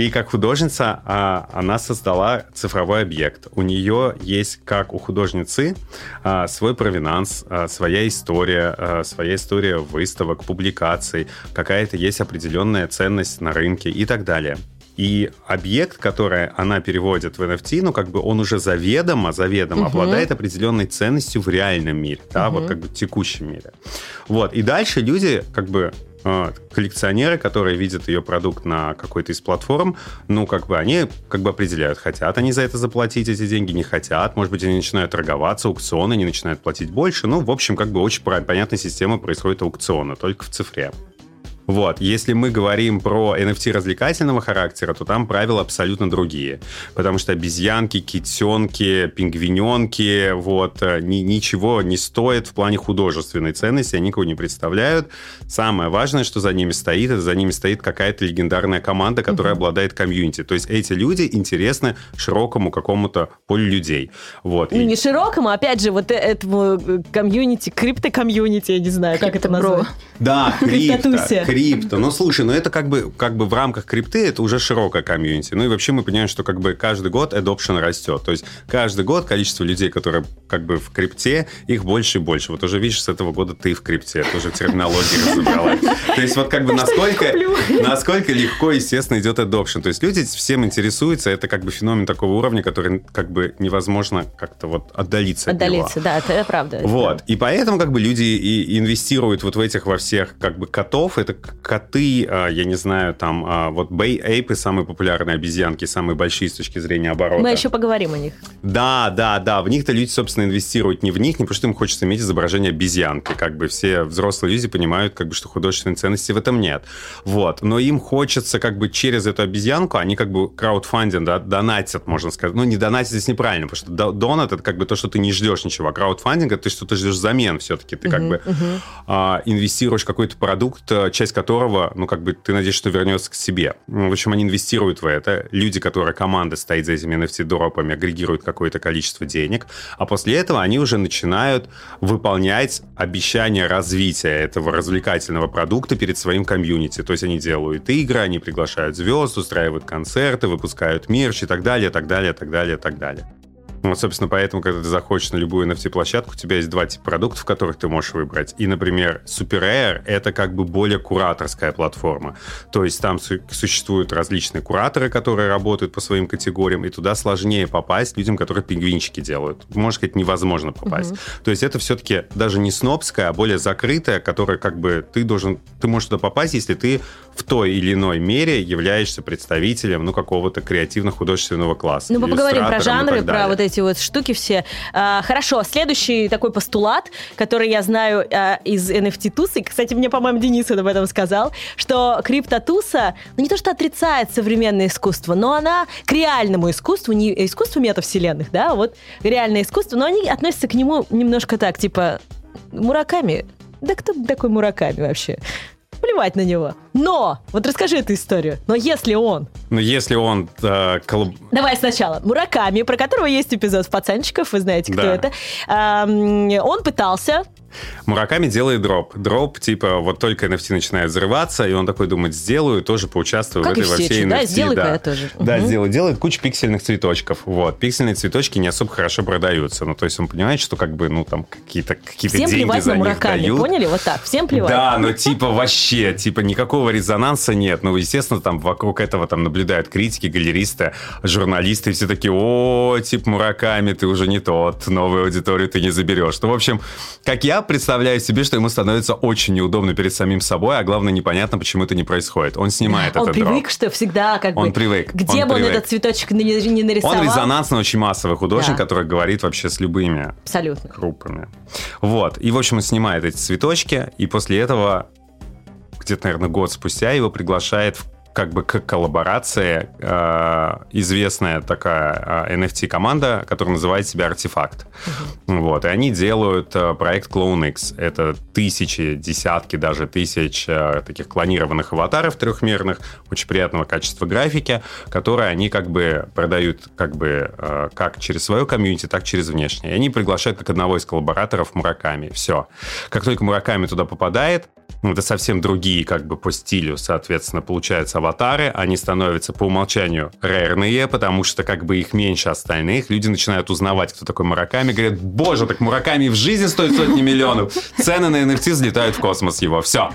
И как художница а, она создала цифровой объект. У нее есть, как у художницы, а, свой провинанс, а, своя история, а, своя история выставок, публикаций, какая-то есть определенная ценность на рынке и так далее. И объект, который она переводит в NFT, ну, как бы он уже заведомо, заведомо Мгм. обладает определенной ценностью в реальном мире, да, вот Мгм. как бы в текущем мире. Вот. И дальше люди, как бы, коллекционеры, которые видят ее продукт на какой-то из платформ, ну, как бы они как бы определяют, хотят они за это заплатить эти деньги, не хотят. Может быть, они начинают торговаться, аукционы, они начинают платить больше. Ну, в общем, как бы очень понятная система происходит аукциона, только в цифре. Вот. Если мы говорим про NFT развлекательного характера, то там правила абсолютно другие. Потому что обезьянки, китенки, пингвиненки, вот, э, ни, ничего не стоят в плане художественной ценности, они никого не представляют. Самое важное, что за ними стоит, это за ними стоит какая-то легендарная команда, которая угу. обладает комьюнити. То есть эти люди интересны широкому какому-то полю людей. Вот. Ну, и... не широкому, а опять же, вот э, этому э, комьюнити, крипто-комьюнити, я не знаю, как это назвать. Да, <laughs> крипто, крипто. Ну, слушай, ну это как бы, как бы в рамках крипты это уже широкая комьюнити. Ну и вообще мы понимаем, что как бы каждый год adoption растет. То есть каждый год количество людей, которые как бы в крипте, их больше и больше. Вот уже видишь, с этого года ты в крипте, тоже терминологию <laughs> разобралась. То есть вот как бы насколько, насколько легко, естественно, идет adoption. То есть люди всем интересуются, это как бы феномен такого уровня, который как бы невозможно как-то вот отдалиться Отдалиться, от да, это правда. Вот. И поэтому как бы люди и инвестируют вот в этих во всех как бы котов. Это коты, а, я не знаю, там, а, вот Ape самые популярные обезьянки, самые большие с точки зрения оборота. Мы еще поговорим о них. Да, да, да. В них-то люди, собственно, инвестируют не в них, не потому что им хочется иметь изображение обезьянки. Как бы все взрослые люди понимают, как бы, что художественной ценности в этом нет. Вот. Но им хочется как бы через эту обезьянку, они как бы краудфандинг, да, донатят, можно сказать. Ну, не донатить здесь неправильно, потому что донат это как бы то, что ты не ждешь ничего. А краудфандинг это ты ждешь взамен все-таки. Ты как uh-huh, бы uh-huh. Инвестируешь какой-то продукт, э, часть которого, ну, как бы ты надеешься, что вернется к себе. Ну, в общем, они инвестируют в это. Люди, которые, команда стоит за этими NFT-дропами, агрегируют какое-то количество денег, а после этого они уже начинают выполнять обещания развития этого развлекательного продукта перед своим комьюнити. То есть они делают игры, они приглашают звезд, устраивают концерты, выпускают мерч и так далее, так далее, так далее, так далее. Вот, собственно, поэтому, когда ты заходишь на любую NFT-площадку, у тебя есть два типа продуктов, которых ты можешь выбрать. И, например, Super Air — это как бы более кураторская платформа. То есть там существуют различные кураторы, которые работают по своим категориям, и туда сложнее попасть людям, которые пингвинчики делают. Можно сказать, невозможно попасть. Угу. То есть это все-таки даже не снобская, а более закрытая, которая как бы ты должен... Ты можешь туда попасть, если ты в той или иной мере являешься представителем ну, какого-то креативно-художественного класса. Ну, мы поговорим про жанры, про вот эти вот штуки все. А, хорошо, следующий такой постулат, который я знаю а, из NFT-тусы, кстати, мне, по-моему, Денис об этом сказал, что криптотуса, ну, не то что отрицает современное искусство, но она к реальному искусству, не искусству метавселенных, да, вот реальное искусство, но они относятся к нему немножко так, типа, Мураками, да кто такой Мураками вообще? Плевать на него. Но, вот расскажи эту историю. Но если он... Ну, если он... Э, коллаб... Давай сначала. Мураками, про которого есть эпизод в «Пацанчиков», вы знаете, кто да. это. Э, он пытался Мураками делает дроп. Дроп, типа, вот только NFT начинает взрываться, и он такой думает, сделаю, тоже поучаствую как в этой во всей NFT. Да, сделай да. тоже. Да, угу. сделаю. Делает кучу пиксельных цветочков. Вот. Пиксельные цветочки не особо хорошо продаются. Ну, то есть он понимает, что как бы, ну, там какие-то какие Всем деньги плевать за на Мураками, дают. поняли? Вот так, всем плевать. Да, но типа вообще, типа никакого резонанса нет. Ну, естественно, там вокруг этого там наблюдают критики, галеристы, журналисты, и все такие, о, типа Мураками, ты уже не тот, новую аудиторию ты не заберешь. Ну, в общем, как я представляю себе что ему становится очень неудобно перед самим собой, а главное, непонятно, почему это не происходит. Он снимает он этот привык, дроп. что всегда как он бы... привык. Где он бы привык. он этот цветочек не, не нарисовал? Он резонансный, очень массовый художник, Да. который говорит вообще с любыми Абсолютно. группами. Вот. И, в общем, он снимает эти цветочки, и после этого где-то, наверное, год спустя его приглашает в как бы к коллаборации э, известная такая э, NFT-команда, которая называет себя Артефакт. Вот, и они делают э, проект CloneX. Это тысячи, десятки даже тысяч э, таких клонированных аватаров трехмерных, очень приятного качества графики, которые они как бы продают как бы э, как через свое комьюнити, так через внешнее. И они приглашают как одного из коллабораторов Мураками. Все. Как только Мураками туда попадает, ну, это совсем другие как бы по стилю, соответственно, получаются аватары. Они становятся по умолчанию рерные, потому что как бы их меньше остальных. Люди начинают узнавать, кто такой Мураками. Говорят, боже, так Мураками в жизни стоит сотни миллионов. Цены на NFT взлетают в космос его. Все.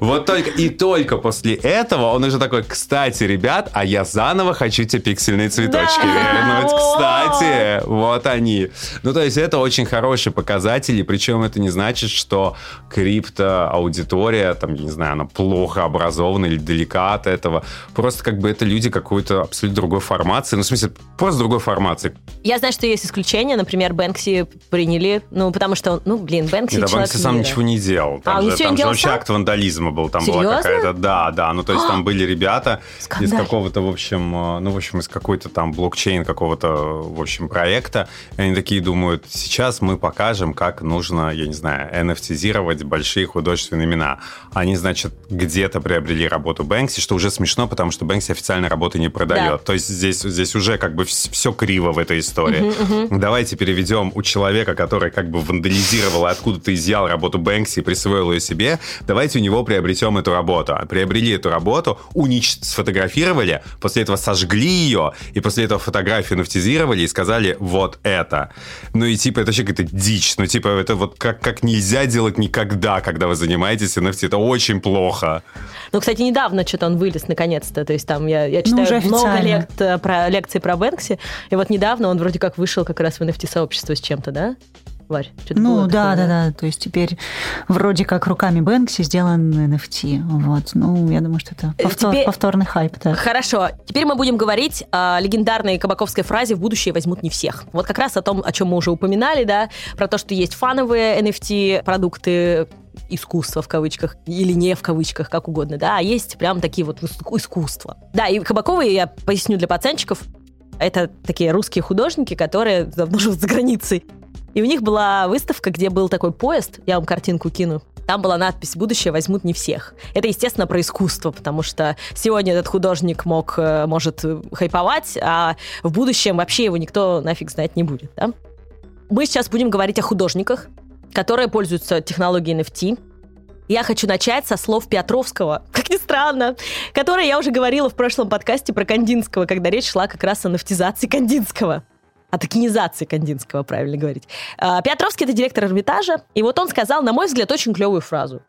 Вот только и только после этого он уже такой, кстати, ребят, а я заново хочу те пиксельные цветочки вернуть. Кстати, вот они. Ну, то есть это очень хороший показатель, и причем это не значит, что крипто-аудитория, там, я не знаю, она плохо образована или далека от этого. Просто как бы это люди какой-то абсолютно другой формации. Ну, в смысле, просто другой формации. Я знаю, что есть исключения. Например, Бэнкси приняли, ну, потому что, ну, блин, Бэнкси Нет, а человек Банкси сам мира. ничего не делал. Там А, же, ничего там не же делал вообще сам? акт вандализма был. Там Серьезно? была какая-то... Да, да. Ну, то есть там были ребята из Скандаль. какого-то, в общем, э, ну, в общем, из какой-то там блокчейн какого-то, в общем, проекта. И они такие думают, сейчас мы покажем, как нужно, я не знаю, NFT-зировать большие художественные имена. Они, значит, где-то приобрели работу Бэнкси, что уже смешно, потому что Бэнкси официально работы не продает. Да. То есть здесь, здесь уже как бы все криво в этой истории. Давайте переведем у человека, который как бы вандализировал и откуда-то изъял работу Бэнкси и присвоил ее себе, давайте у него приобретем эту работу. А Приобрели эту работу, унич... сфотографировали, после этого сожгли ее, и после этого фотографию нафтизировали и сказали вот это. Ну и типа это вообще какая-то дичь. Ну типа это вот как, как нельзя делать никогда, когда вы занимаетесь NFT. Это очень плохо. Ну, кстати, недавно что-то он вылез наконец-то. То есть там я, я читаю Ну, уже много лект, э, про, лекций про Бэнкси, и вот недавно он вроде как вышел как раз в NFT-сообщество с чем-то, да? Варь, что-то Ну да, такое, да, да. То есть теперь вроде как руками Бэнкси сделан NFT. Вот. Ну, я думаю, что это Э, повтор- теперь- повторный хайп, да. Хорошо, теперь мы будем говорить о легендарной кабаковской фразе «в будущее возьмут не всех». Вот как раз о том, о чем мы уже упоминали, да, про то, что есть фановые NFT-продукты, искусства в кавычках, или не в кавычках, как угодно, да, а есть прям такие вот иску- искусства. Да, и Кабаковые, я поясню для пацанчиков, это такие русские художники, которые давно живут за границей. И у них была выставка, где был такой поезд, я вам картинку кину, там была надпись «Будущее возьмут не всех». Это, естественно, про искусство, потому что сегодня этот художник мог, э, может э, хайповать, а в будущем вообще его никто нафиг знать не будет. Да? Мы сейчас будем говорить о художниках, которые пользуются технологией NFT. Я хочу начать со слов Петровского, <laughs> как ни странно, которые я уже говорила в прошлом подкасте про Кандинского, когда речь шла как раз о нафтизации Кандинского. О токенизации Кандинского, правильно говорить. А, Петровский — это директор Эрмитажа, и вот он сказал, на мой взгляд, очень клевую фразу.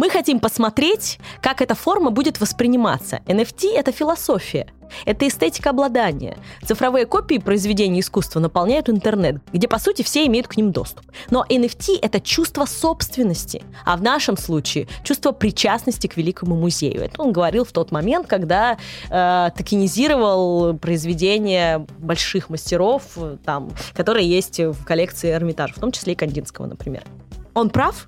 Мы хотим посмотреть, как эта форма будет восприниматься. NFT — это философия. Это эстетика обладания. Цифровые копии произведений искусства наполняют интернет, где, по сути, все имеют к ним доступ. Но NFT — это чувство собственности, а в нашем случае чувство причастности к великому музею. Это он говорил в тот момент, когда э, токенизировал произведения больших мастеров, э, там, которые есть в коллекции Эрмитажа, в том числе и Кандинского, например. Он прав?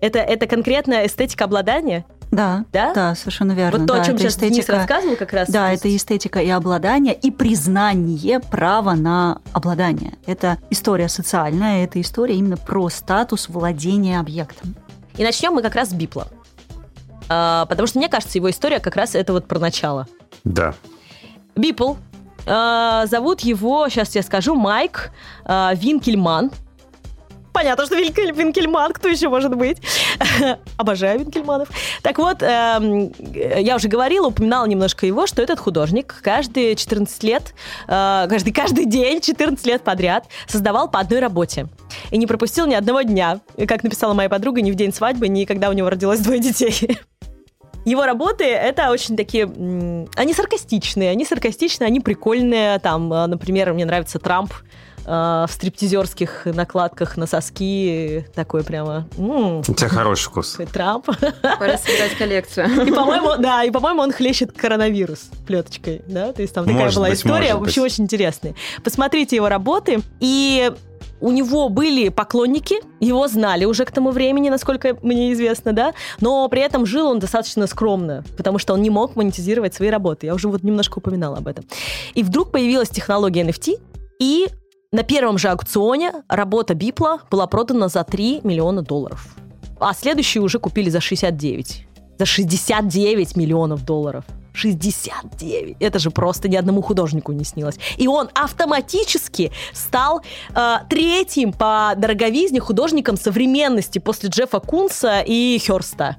Это, это конкретная эстетика обладания? Да, Да? да, совершенно верно. вот то, да, о чем сейчас Денис эстетика- рассказывал как раз. Да, То это эстетика и обладание, и признание права на обладание. Это история социальная, это история именно про статус владения объектом. И начнем мы как раз с Бипла. А, потому что, мне кажется, его история как раз это вот про начало. Да. Бипл. а, зовут его, сейчас я скажу, Майк а, Винкельман. Понятно, что Винкель- Винкельман, кто еще может быть? <laughs> Обожаю Винкельманов. Так вот, эм, я уже говорила, упоминала немножко его, что этот художник каждые 14 лет, э, каждый, каждый день, 14 лет подряд создавал по одной работе. И не пропустил ни одного дня. Как написала моя подруга, ни в день свадьбы, ни когда у него родилось двое детей. <laughs> Его работы это очень такие, они саркастичные, они саркастичные, они прикольные. Там, э, например, мне нравится Трамп э, в стриптизерских накладках на соски, такой прямо м, У тебя хороший вкус. Трамп. Пора собирать коллекцию. И, по-моему, да, и, по-моему, он хлещет коронавирус плеточкой, да, то есть там такая Может была быть, история, может вообще быть. очень интересная. Посмотрите его работы, и у него были поклонники, его знали уже к тому времени, насколько мне известно, да, но при этом жил он достаточно скромно, потому что он не мог монетизировать свои работы. Я уже вот немножко упоминала об этом. И вдруг появилась технология NFT, и на первом же аукционе работа Бипла была продана за 3 миллиона долларов. А следующую уже купили за 69. За 69 миллионов долларов. 69. Это же просто ни одному художнику не снилось. И он автоматически стал э, третьим по дороговизне художником современности после Джеффа Кунса и Херста.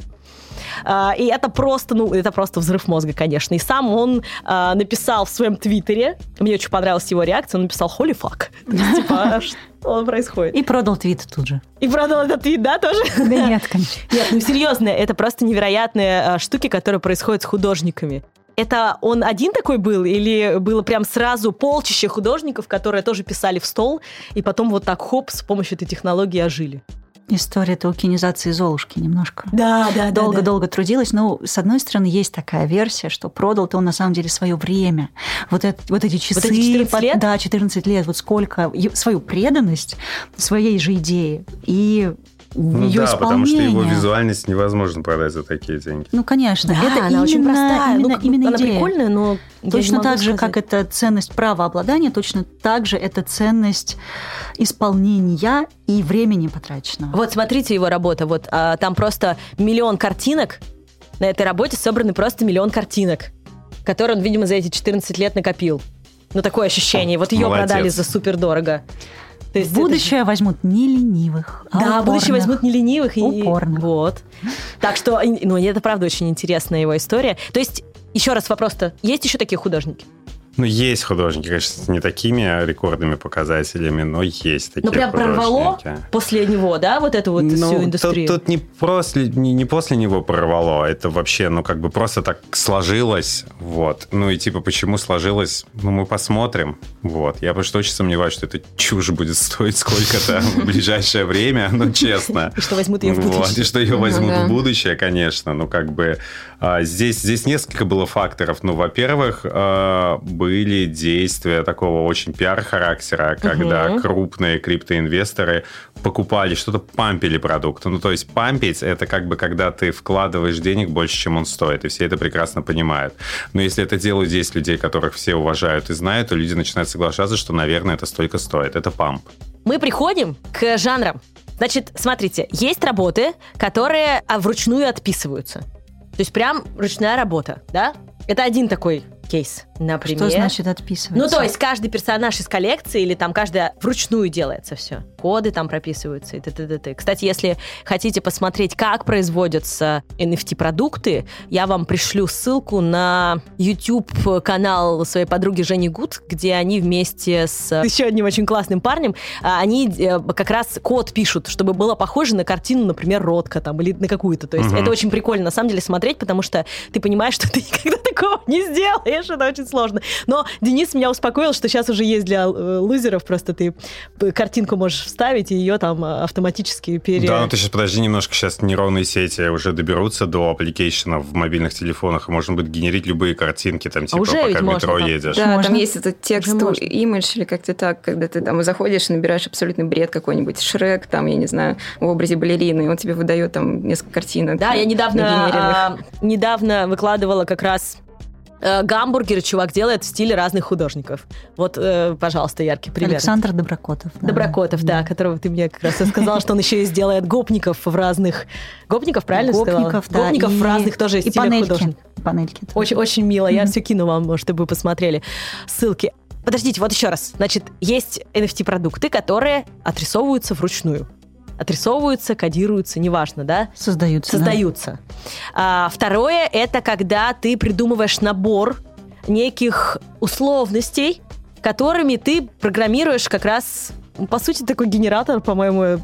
А, И это просто, ну, это просто взрыв мозга, конечно. И сам он а, написал в своем твиттере, мне очень понравилась его реакция, он написал «Holy fuck». То есть, типа, <laughs> что происходит? И продал твит тут же. И продал этот твит, да, тоже? Да нет, конечно. <laughs> Нет, ну серьезно, это просто невероятные а, штуки, которые происходят с художниками. Это он один такой был или было прям сразу полчища художников, которые тоже писали в стол и потом вот так хоп с помощью этой технологии ожили? История токенизации Золушки немножко. Да, да, Долго-долго трудилась. Ну, с одной стороны, есть такая версия, что продал-то он на самом деле свое время. Вот, это, вот эти часы. эти 14 под- лет? Да, 14 лет. Вот сколько. Свою преданность своей же идее. И Ну ее да, потому что его визуальность невозможно продать за такие деньги. Ну, конечно, Да, это она именно, очень простая. именно, ну, именно она идея. прикольная, но я не Точно так же, сказать. как это ценность правообладания, точно так же это ценность исполнения и времени потраченного. Вот смотрите его работа. Вот а, там просто миллион картинок. На этой работе собраны просто миллион картинок, которые он, видимо, за эти 14 лет накопил. Ну, такое ощущение. Вот ее Молодец. продали за супер дорого. То есть будущее возьмут не ленивых, а Да, в будущее упорных. возьмут не ленивых и Упорных. вот. Так что, ну, это правда очень интересная его история. То есть, еще раз вопрос-то, есть еще такие художники? Ну, есть художники, конечно, с не такими рекордными показателями, но есть такие Ну, прям прорвало после него, да, вот эту вот Ну, всю тут- индустрию? Тут, не, после, не, не после него прорвало, это вообще, ну, как бы просто так сложилось, вот. Ну, и типа, почему сложилось, ну, мы посмотрим, вот. Я просто очень сомневаюсь, что эта чушь будет стоить сколько-то <laughs> в ближайшее время, ну, честно. <laughs> И что возьмут ее в будущее. и что ее возьмут в будущее, конечно. Ну, как бы а, здесь, здесь несколько было факторов. Ну, во-первых, а, были действия такого очень пиар-характера, когда Мгм. крупные криптоинвесторы покупали что-то, пампили продукт. Ну, то есть пампить – это как бы когда ты вкладываешь денег больше, чем он стоит, и все это прекрасно понимают. Но если это делают 10 людей, которых все уважают и знают, то люди начинают соглашаться, что, наверное, это столько стоит. Это памп. Мы приходим к жанрам. Значит, смотрите, есть работы, которые а, вручную отписываются. То есть прям ручная работа, да? Это один такой кейс, например. Что значит отписывается? Ну, то есть каждый персонаж из коллекции или там каждая вручную делается все. Коды там прописываются и т.д. Кстати, если хотите посмотреть, как производятся NFT-продукты, я вам пришлю ссылку на YouTube-канал своей подруги Жени Гуд, где они вместе с еще одним очень классным парнем, а, они э, как раз код пишут, чтобы было похоже на картину, например, Ротко там или на какую-то. То есть Мгм. это очень прикольно на самом деле смотреть, потому что ты понимаешь, что ты никогда такого не сделаешь, это очень сложно. Но Денис меня успокоил, что сейчас уже есть для э, лузеров, просто ты картинку можешь вставить, и ее там э, автоматически пере... Да, ну ты сейчас подожди немножко, сейчас нейронные сети уже доберутся до application ов в мобильных телефонах, и можно будет генерить любые картинки, там, типа, уже пока в можно метро так. едешь. Да, Можно? там есть этот текст, можно. имидж или как-то так, когда ты там заходишь и набираешь абсолютный бред какой-нибудь, Шрек, там, я не знаю, в образе балерины, и он тебе выдает там несколько картинок. Да, я недавно, а, недавно выкладывала как раз э, гамбургеры чувак делает в стиле разных художников. Вот, э, пожалуйста, яркий пример. Александр Доброкотов. да. Доброкотов, да, которого ты мне как раз сказал, что он еще и сделает гопников в разных... Гопников, правильно сказала? Гопников, да. Гопников в и- разных тоже и стилях панельки. художников. Панельки. Очень, очень мило. Я все кину вам, может, чтобы вы посмотрели ссылки. Подождите, вот еще раз. Значит, есть NFT-продукты, которые отрисовываются вручную. Отрисовываются, кодируются, неважно, да? Создаются. да. Создаются. А, второе — это когда ты придумываешь набор неких условностей, которыми ты программируешь как раз ну, по сути, такой генератор, по-моему, э,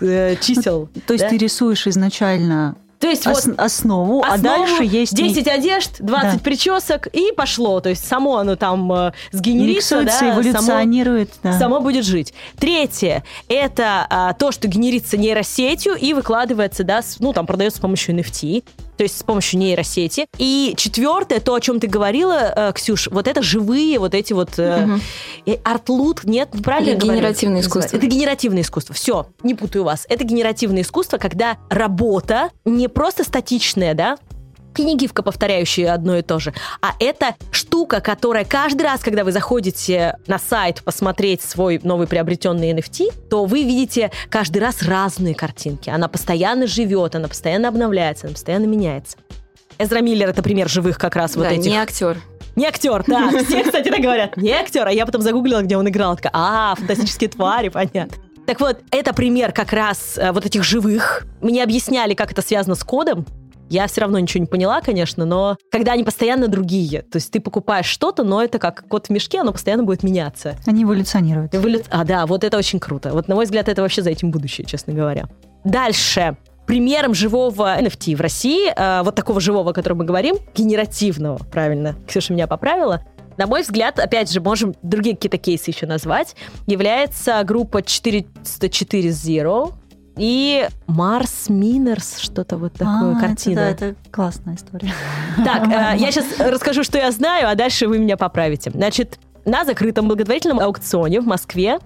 э, чисел. То есть да? ты рисуешь изначально То есть ос- вот основу, а основу, дальше есть 10 одежд, 20 Да. причесок, и пошло. То есть само оно там э, сгенерится, миксуется, да, само, эволюционирует. да. само будет жить. Третье – это а, то, что генерится нейросетью и выкладывается, да, с- ну, там, продается с помощью NFT, то есть с помощью нейросети. И четвертое, то, о чем ты говорила, э, Ксюш, вот это живые вот эти вот... э, артлут, нет, правильно говорю? генеративное искусство. Это генеративное искусство. Все, не путаю вас. Это генеративное искусство, когда работа не просто статичная, да, и гифка, повторяющая одно и то же, а это штука, которая каждый раз, когда вы заходите на сайт посмотреть свой новый приобретенный NFT, то вы видите каждый раз разные картинки. Она постоянно живет, она постоянно обновляется, она постоянно меняется. Эзра Миллер это пример живых как раз вот да, этих. не актер. Не актер, да. <laughs> Все, кстати, так говорят. Не актер. А я потом загуглила, где он играл. Такая, а, фантастические твари, понятно. Так вот, это пример как раз э, вот этих живых. Мне объясняли, как это связано с кодом. Я все равно ничего не поняла, конечно, но когда они постоянно другие, то есть ты покупаешь что-то, но это как кот в мешке, оно постоянно будет меняться. Они эволюционируют. Эволю- А, да, вот это очень круто. Вот, на мой взгляд, это вообще за этим будущее, честно говоря. Дальше. Примером живого NFT в России, э, вот такого живого, о котором мы говорим, генеративного, правильно, Ксюша меня поправила, на мой взгляд, опять же, можем другие какие-то кейсы еще назвать, является группа 404 Zero и Mars Miners, что-то вот такое, А, это картина. да, это классная история. Так, э, я сейчас расскажу, что я знаю, а дальше вы меня поправите. Значит, на закрытом благотворительном аукционе в Москве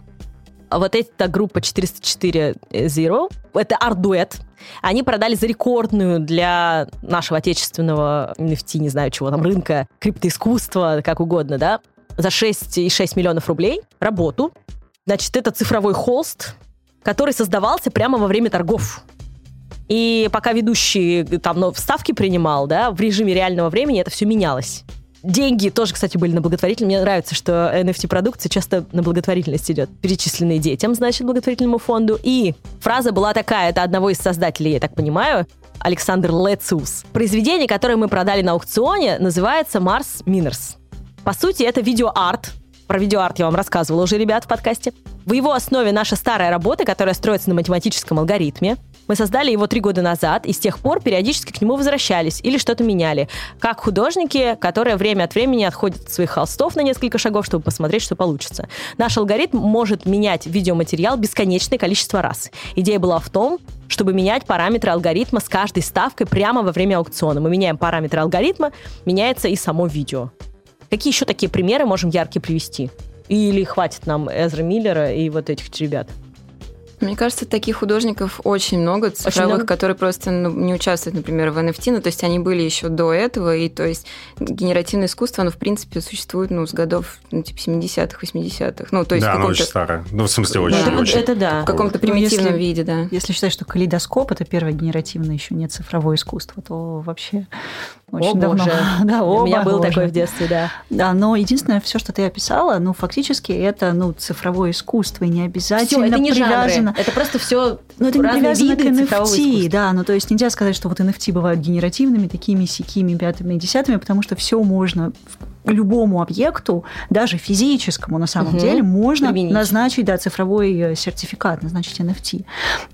вот эта группа 404 Zero, это арт-дуэт, они продали за рекордную для нашего отечественного NFT, не знаю чего там, рынка, криптоискусства, как угодно, да, за 6,6 миллионов рублей работу. Значит, это цифровой холст, который создавался прямо во время торгов. И пока ведущий там ну, вставки принимал, да, в режиме реального времени это все менялось. Деньги тоже, кстати, были на благотворительность. Мне нравится, что NFT-продукция часто на благотворительность идет. Перечисленные детям, значит, благотворительному фонду. И фраза была такая, это одного из создателей, я так понимаю, Александр Лециус. Произведение, которое мы продали на аукционе, называется Mars Miners. По сути, это видеоарт. Про видеоарт я вам рассказывала уже, ребят, в подкасте. В его основе наша старая работа, которая строится на математическом алгоритме. Мы создали его три года назад, и с тех пор периодически к нему возвращались или что-то меняли. Как художники, которые время от времени отходят от своих холстов на несколько шагов, чтобы посмотреть, что получится. Наш алгоритм может менять видеоматериал бесконечное количество раз. Идея была в том, чтобы менять параметры алгоритма с каждой ставкой прямо во время аукциона. Мы меняем параметры алгоритма, меняется и само видео. Какие еще такие примеры можем яркие привести? Или хватит нам Эзра Миллера и вот этих ребят? Мне кажется, таких художников очень много, цифровых, очень много. которые просто ну, не участвуют, например, в NFT. Ну, то есть они были еще до этого, и то есть генеративное искусство, оно, в принципе, существует, ну, с годов, ну, типа, 70-х, 80-х. Ну, то есть да, оно очень старое. Ну, в смысле, очень, да, очень. Это да. В каком-то примитивном ну, если, виде, да. Если считать, что калейдоскоп – это первое генеративное, еще не цифровое искусство, то вообще очень о, давно. Боже. <laughs> да, о, У меня было боже. такое в детстве, да. Да, но единственное, все, что ты описала, ну, фактически это, ну, цифровое искусство, и не обязательно Всё, это не привязано... жанры, это просто все ну, это не привязано к NFT, искусства. да, ну, то есть нельзя сказать, что вот NFT бывают генеративными, такими, сякими, пятыми десятыми, потому что все можно любому объекту, даже физическому на самом угу. деле, можно Применить. назначить да, цифровой э, сертификат, назначить NFT.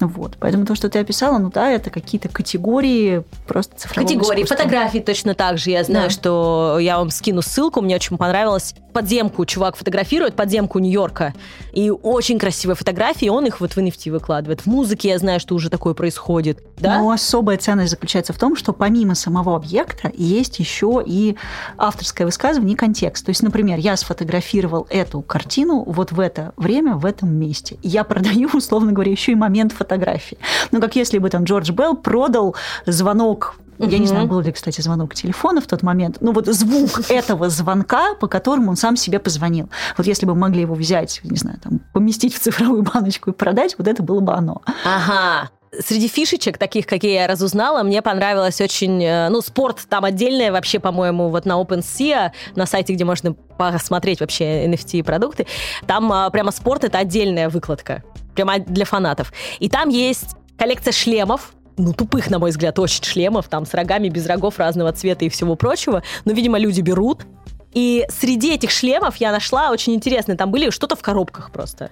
Вот. Поэтому то, что ты описала, ну да, это какие-то категории просто цифрового Категории. искусства. Фотографии точно так же. Я знаю, Да. что я вам скину ссылку, мне очень понравилось. Подземку чувак фотографирует, подземку Нью-Йорка. И очень красивые фотографии, он их вот в NFT выкладывает. В музыке я знаю, что уже такое происходит. Да? Но особая ценность заключается в том, что помимо самого объекта есть еще и авторское высказывание и контекст. То есть, например, я сфотографировал эту картину вот в это время, в этом месте. Я продаю, <laughs> условно говоря, еще и момент фотографии. Ну, как если бы там Джордж Белл продал звонок я не Мгм. знаю, был ли, кстати, звонок телефона в тот момент. Ну, вот звук <laughs> этого звонка, по которому он сам себе позвонил. Вот если бы мы могли его взять, не знаю, там, поместить в цифровую баночку и продать, вот это было бы оно. Ага. Среди фишечек, таких, какие я разузнала, мне понравилось очень... э, Ну, спорт там отдельное вообще, по-моему, вот на OpenSea, на сайте, где можно посмотреть вообще NFT-продукты, там а, прямо спорт — это отдельная выкладка. Прямо для фанатов. И там есть коллекция шлемов, ну, тупых, на мой взгляд, очень шлемов, там, с рогами, без рогов разного цвета и всего прочего. Но, видимо, люди берут. И среди этих шлемов я нашла очень интересно, там были что-то в коробках просто.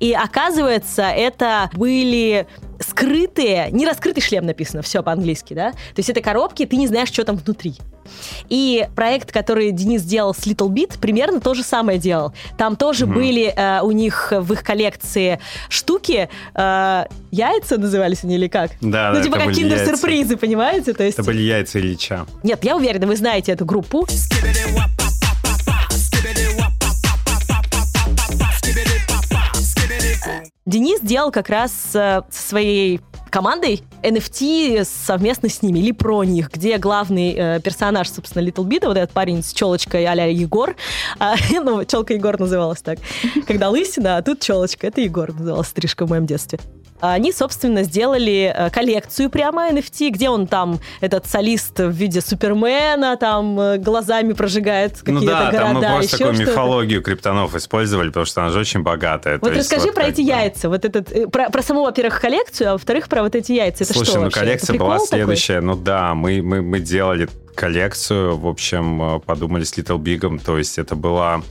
И оказывается, это были скрытые, не раскрытый шлем написано, все по-английски, да? То есть это коробки, ты не знаешь, что там внутри. И проект, который Денис делал с Little Bit, примерно то же самое делал. Там тоже Мгм. были э, у них в их коллекции штуки, э, яйца назывались они или как? Да, ну, да, типа как киндер-сюрпризы, понимаете? То есть... Это были яйца Ильича. Нет, я уверена, вы знаете эту группу. Денис делал как раз э, со своей командой NFT совместно с ними, или про них, где главный э, персонаж, собственно, Little Bit, вот этот парень с челочкой а Егор, <laughs> а, ну, челка Егор называлась так, когда лысина, а тут челочка, это Егор называлась стрижка в моем детстве. Они, собственно, сделали э, коллекцию прямо NFT, где он там, этот солист в виде Супермена, там э, глазами прожигает какие-то Ну да, города, там мы просто такую мифологию криптонов использовали, потому что она же очень богатая. Вот расскажи вот про эти яйца, вот этот, э, про, про саму, во-первых, коллекцию, а во-вторых, про вот эти яйца. Это Слушай, что ну вообще? коллекция была прикол такой? следующая. Ну да, мы, мы, мы делали коллекцию, в общем, подумали с Little Big, то есть это была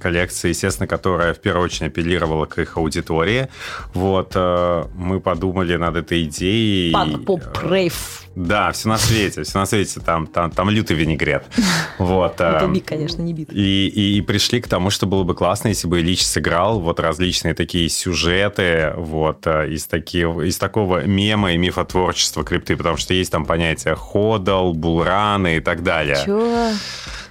коллекция, естественно, которая в первую очередь апеллировала к их аудитории. Вот, э, мы подумали над этой идеей. Панк, поп, Э, рейв. Да, все на свете, все на свете, там, там, там лютый винегрет. <laughs> Вот. Это эм, бит, конечно, не бит. И, и, и пришли к тому, что было бы классно, если бы Ильич сыграл вот различные такие сюжеты вот э, из, таких, из такого мема и мифотворчества крипты, потому что есть там понятия ходал, булраны и так далее. Чё?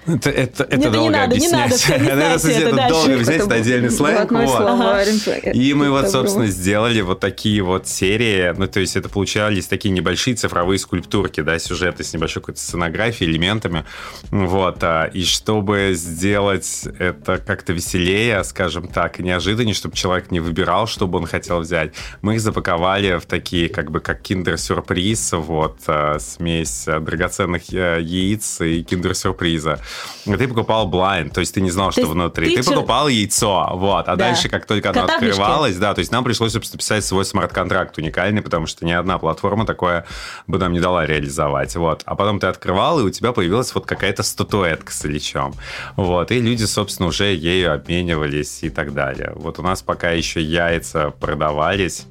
Это, это, это Нет, долго не надо, не объяснять. надо, не это, это это дальше. долго взять, Это отдельный сленг. вот. И мы вот, собственно, сделали вот такие вот серии. Ну, то есть это получались такие небольшие цифровые скульптурки, да, сюжеты с небольшой какой-то сценографией, элементами. Вот. а, И чтобы сделать это как-то веселее, скажем так, и неожиданнее, чтобы человек не выбирал, что бы он хотел взять, мы их запаковали в такие, как бы, как киндер-сюрприз, вот, а, смесь драгоценных э, яиц и киндер-сюрприза. И Ты покупал blind, то есть ты не знал, что есть внутри. ты Ты чер- покупал яйцо, вот. А Да. дальше, как только оно Кота открывалось, да, то есть нам пришлось, собственно, писать свой смарт-контракт уникальный, потому что ни одна платформа такое бы нам не дала реализовать, вот. А потом ты открывал, и у тебя появилась вот какая-то статуэтка с Ильичом, вот. И люди, собственно, уже ею обменивались и так далее. Вот у нас пока еще яйца продавались,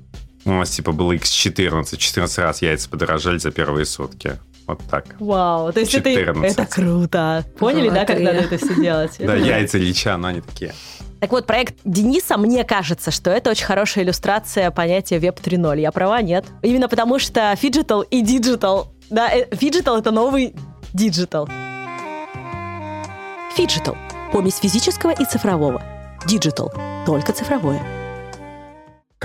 у нас типа было X14, 14 раз яйца подорожали за первые сутки. Вот так. Вау, то есть это, 14. это круто. Поняли, да, как Золотые. надо это все делать? Да, яйца Ильича, но они такие. Так вот, проект Дениса, мне кажется, что это очень хорошая иллюстрация понятия Web 3.0. Я права? Нет. Именно потому что phygital и digital. Да, phygital это новый digital. Phygital. Помесь физического и цифрового. Digital. Только цифровое.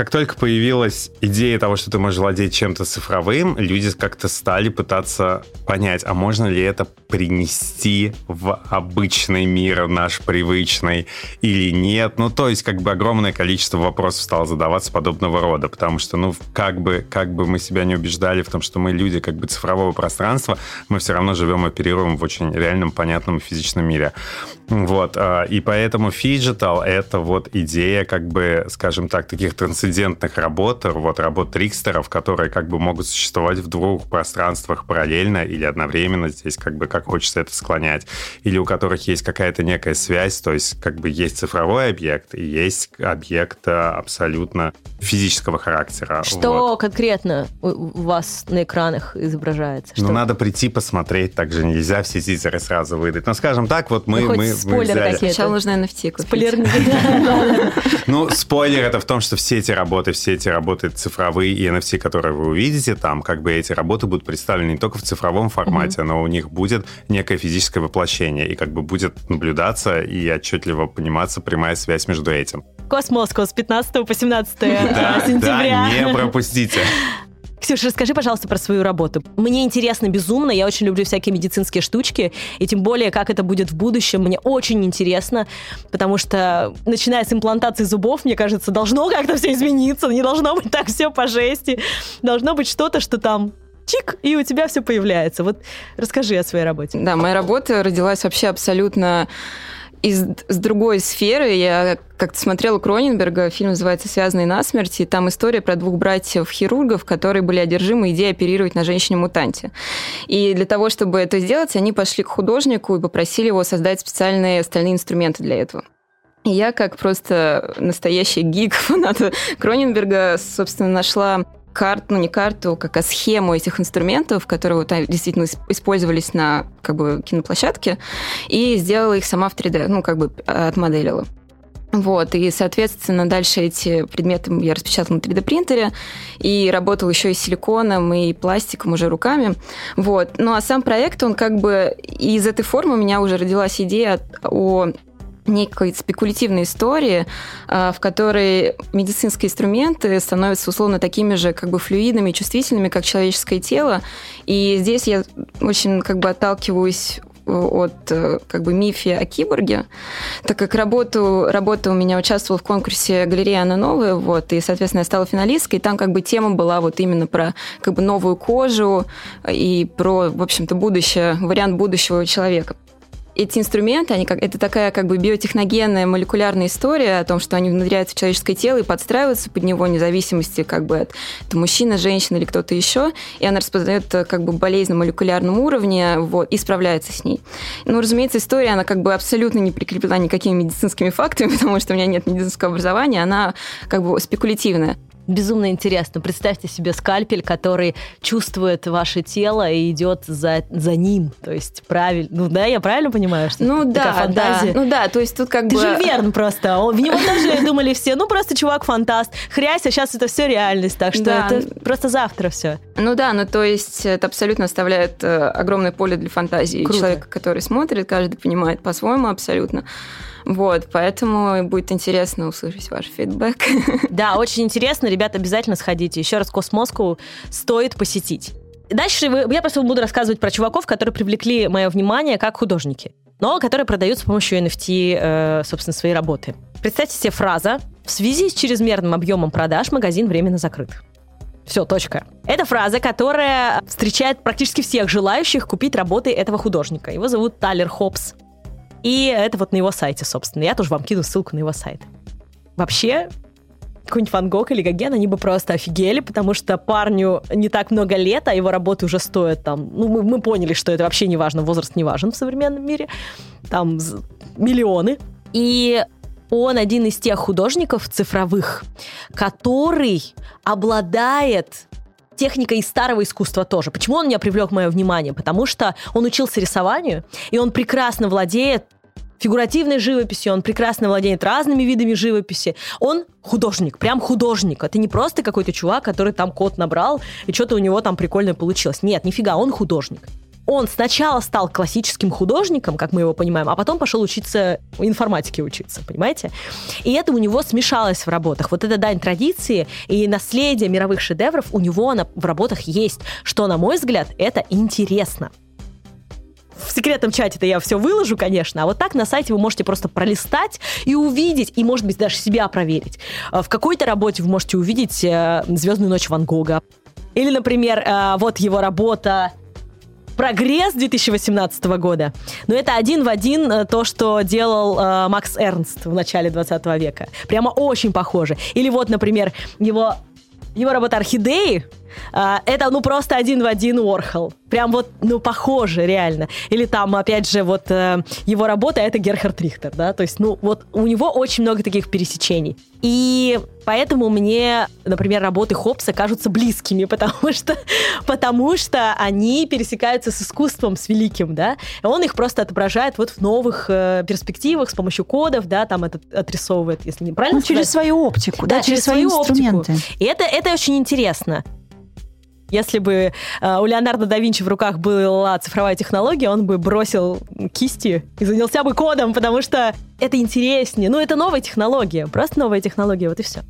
Как только появилась идея того, что ты можешь владеть чем-то цифровым, люди как-то стали пытаться понять, а можно ли это принести в обычный мир, наш привычный, или нет. Ну, то есть, как бы огромное количество вопросов стало задаваться подобного рода, потому что, ну, как бы, как бы мы себя не убеждали в том, что мы люди как бы цифрового пространства, мы все равно живем и оперируем в очень реальном, понятном физичном мире. Вот, а, и поэтому Fidgetal — это вот идея, как бы, скажем так, таких трансцендентных работ, вот работ трикстеров, которые как бы могут существовать в двух пространствах параллельно или одновременно, здесь как бы как хочется это склонять, или у которых есть какая-то некая связь, то есть как бы есть цифровой объект и есть объект а, абсолютно физического характера. Что Вот. конкретно у, вас на экранах изображается? Ну, Что? надо прийти посмотреть, так же нельзя все тизеры сразу выдать. Но, скажем так, вот мы, Ну, мы спойлеры взяли... какие-то. Сначала нужно NFT купить. Да. <laughs> Ну, спойлер это в том, что все эти работы, все эти работы цифровые и NFT, которые вы увидите, там как бы эти работы будут представлены не только в цифровом формате, но у них будет некое физическое воплощение, и как бы будет наблюдаться и отчетливо пониматься прямая связь между этим. Космоскос с 15 по 17 Да, <laughs> сентября. да, не пропустите. Ксюша, расскажи, пожалуйста, про свою работу. Мне интересно безумно, я очень люблю всякие медицинские штучки, и тем более, как это будет в будущем, мне очень интересно, потому что, начиная с имплантации зубов, мне кажется, должно как-то все измениться, не должно быть так все по жести, должно быть что-то, что там чик, и у тебя все появляется. Вот расскажи о своей работе. Да, моя работа родилась вообще абсолютно из с другой сферы. Я как-то смотрела Кроненберга, фильм называется «Связанные насмерть», и там история про двух братьев-хирургов, которые были одержимы идеей оперировать на женщине-мутанте. И для того, чтобы это сделать, они пошли к художнику и попросили его создать специальные остальные инструменты для этого. И я, как просто настоящий гик, фанат Кроненберга, собственно, нашла карту, ну не карту, как а схему этих инструментов, которые вот действительно ис- использовались на как бы киноплощадке, и сделала их сама в 3D, ну как бы а, отмоделила. Вот, и, соответственно, дальше эти предметы я распечатала на 3D-принтере и работала еще и силиконом, и пластиком уже руками. Вот. Ну, а сам проект, он как бы... Из этой формы у меня уже родилась идея о некой спекулятивной истории, а, в которой медицинские инструменты становятся условно такими же как бы флюидными чувствительными, как человеческое тело. И здесь я очень как бы отталкиваюсь от э, как бы мифе о киборге, так как работу, работа у меня участвовала в конкурсе «Галерея Анна Новая», вот, и, соответственно, я стала финалисткой, и там как бы тема была вот именно про как бы новую кожу и про, в общем-то, будущее, вариант будущего человека эти инструменты, они как, это такая как бы биотехногенная молекулярная история о том, что они внедряются в человеческое тело и подстраиваются под него вне зависимости как бы от это мужчина, женщина или кто-то еще, и она распознает э, как бы болезнь на молекулярном уровне вот, и справляется с ней. Ну, разумеется, история, она как бы абсолютно не прикреплена никакими медицинскими фактами, <laughs> потому что у меня нет медицинского образования, она как бы спекулятивная. Безумно интересно. Представьте себе скальпель, который чувствует ваше тело и идет за, за ним. То есть правильно. Ну да, я правильно понимаю, что Ну это такая да, да. фантазия? Ну да, то есть тут как Ты бы... же Верн просто. В него тоже думали все, ну просто чувак фантаст. Хрясь, а сейчас это все реальность, так что Да. это просто завтра все. Ну да, ну то есть это абсолютно оставляет э, огромное поле для фантазии Круто. человека, который смотрит, каждый понимает по-своему абсолютно. Вот, поэтому будет интересно услышать ваш фидбэк. <laughs> Да, очень интересно. Ребята, обязательно сходите. Еще раз Космоску стоит посетить. Дальше я просто буду рассказывать про чуваков, которые привлекли мое внимание как художники, но которые продают с помощью NFT, э, собственно, свои работы. Представьте себе фраза «В связи с чрезмерным объемом продаж магазин временно закрыт». Все, точка. Это фраза, которая встречает практически всех желающих купить работы этого художника. Его зовут Талер Хопс. И это вот на его сайте, собственно. Я тоже вам кину ссылку на его сайт. Вообще, какой-нибудь Ван Гог или Гоген, они бы просто офигели, потому что парню не так много лет, а его работы уже стоят там... Ну, мы, мы поняли, что это вообще не важно, возраст не важен в современном мире. Там миллионы. И он один из тех художников цифровых, который обладает техникой из старого искусства тоже. Почему он меня привлек мое внимание? Потому что он учился рисованию, и он прекрасно владеет фигуративной живописью, он прекрасно владеет разными видами живописи. Он художник, прям художник. Это не просто какой-то чувак, который там код набрал, и что-то у него там прикольное получилось. Нет, нифига, он художник. Он сначала стал классическим художником, как мы его понимаем, а потом пошел учиться информатике учиться, понимаете? И это у него смешалось в работах. Вот эта дань традиции и наследие мировых шедевров у него на- в работах есть, что, на мой взгляд, это интересно в секретном чате-то я все выложу, конечно, а вот так на сайте вы можете просто пролистать и увидеть, и, может быть, даже себя проверить. А В какой-то работе вы можете увидеть э, «Звездную ночь Ван Гога». Или, например, э, вот его работа «Прогресс» 2018 года. Но это один в один э, то, что делал э, Макс Эрнст в начале 20 века. Прямо очень похоже. Или вот, например, его, его работа «Орхидеи», а, это, ну, просто один в один Уорхол. Прям вот, ну, похоже, реально. Или там, опять же, вот э, его работа — это Герхард Рихтер, да, то есть, ну, вот у него очень много таких пересечений. И поэтому мне, например, работы Хопса кажутся близкими, <laughs> потому что, потому что они пересекаются с искусством, с великим, да, и он их просто отображает вот в новых э, перспективах с помощью кодов, да, там это отрисовывает, если не правильно Ну, через сказать. свою оптику, да, Да, через, через свою оптику. инструменты. И это, это очень интересно. Если бы э, у Леонардо да Винчи в руках была цифровая технология, он бы бросил кисти и занялся бы кодом, потому что это интереснее. Ну, это новая технология, просто новая технология, вот и все.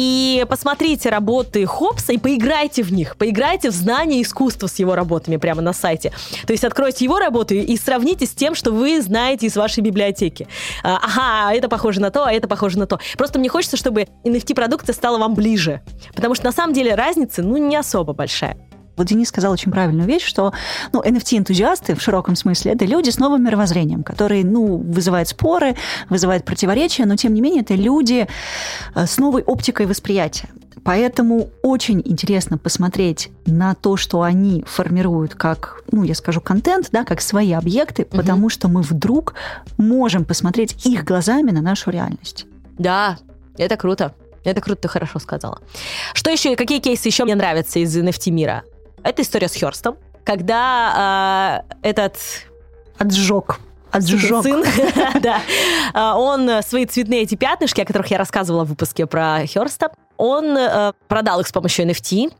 И посмотрите работы Хопса и поиграйте в них. Поиграйте в знание искусства с его работами прямо на сайте. То есть откройте его работу и сравните с тем, что вы знаете из вашей библиотеки. А, Ага, это похоже на то, а это похоже на то. Просто мне хочется, чтобы NFT-продукция стала вам ближе. Потому что на самом деле разница, ну, не особо большая. Вот Денис сказал очень правильную вещь, что ну, NFT-энтузиасты в широком смысле это люди с новым мировоззрением, которые ну, вызывают споры, вызывают противоречия, но тем не менее это люди э, с новой оптикой восприятия. Поэтому очень интересно посмотреть на то, что они формируют как, ну, я скажу, контент, да, как свои объекты, потому что мы вдруг можем посмотреть их глазами на нашу реальность. Да, это круто. Это круто, ты хорошо сказала. Что еще, какие кейсы еще мне нравятся из NFT мира? Это история с Херстом, когда э, этот Отжог. Отжог. сын, <laughs> да, а, он свои цветные эти пятнышки, о которых я рассказывала в выпуске про Херста, он э, продал их с помощью NFT.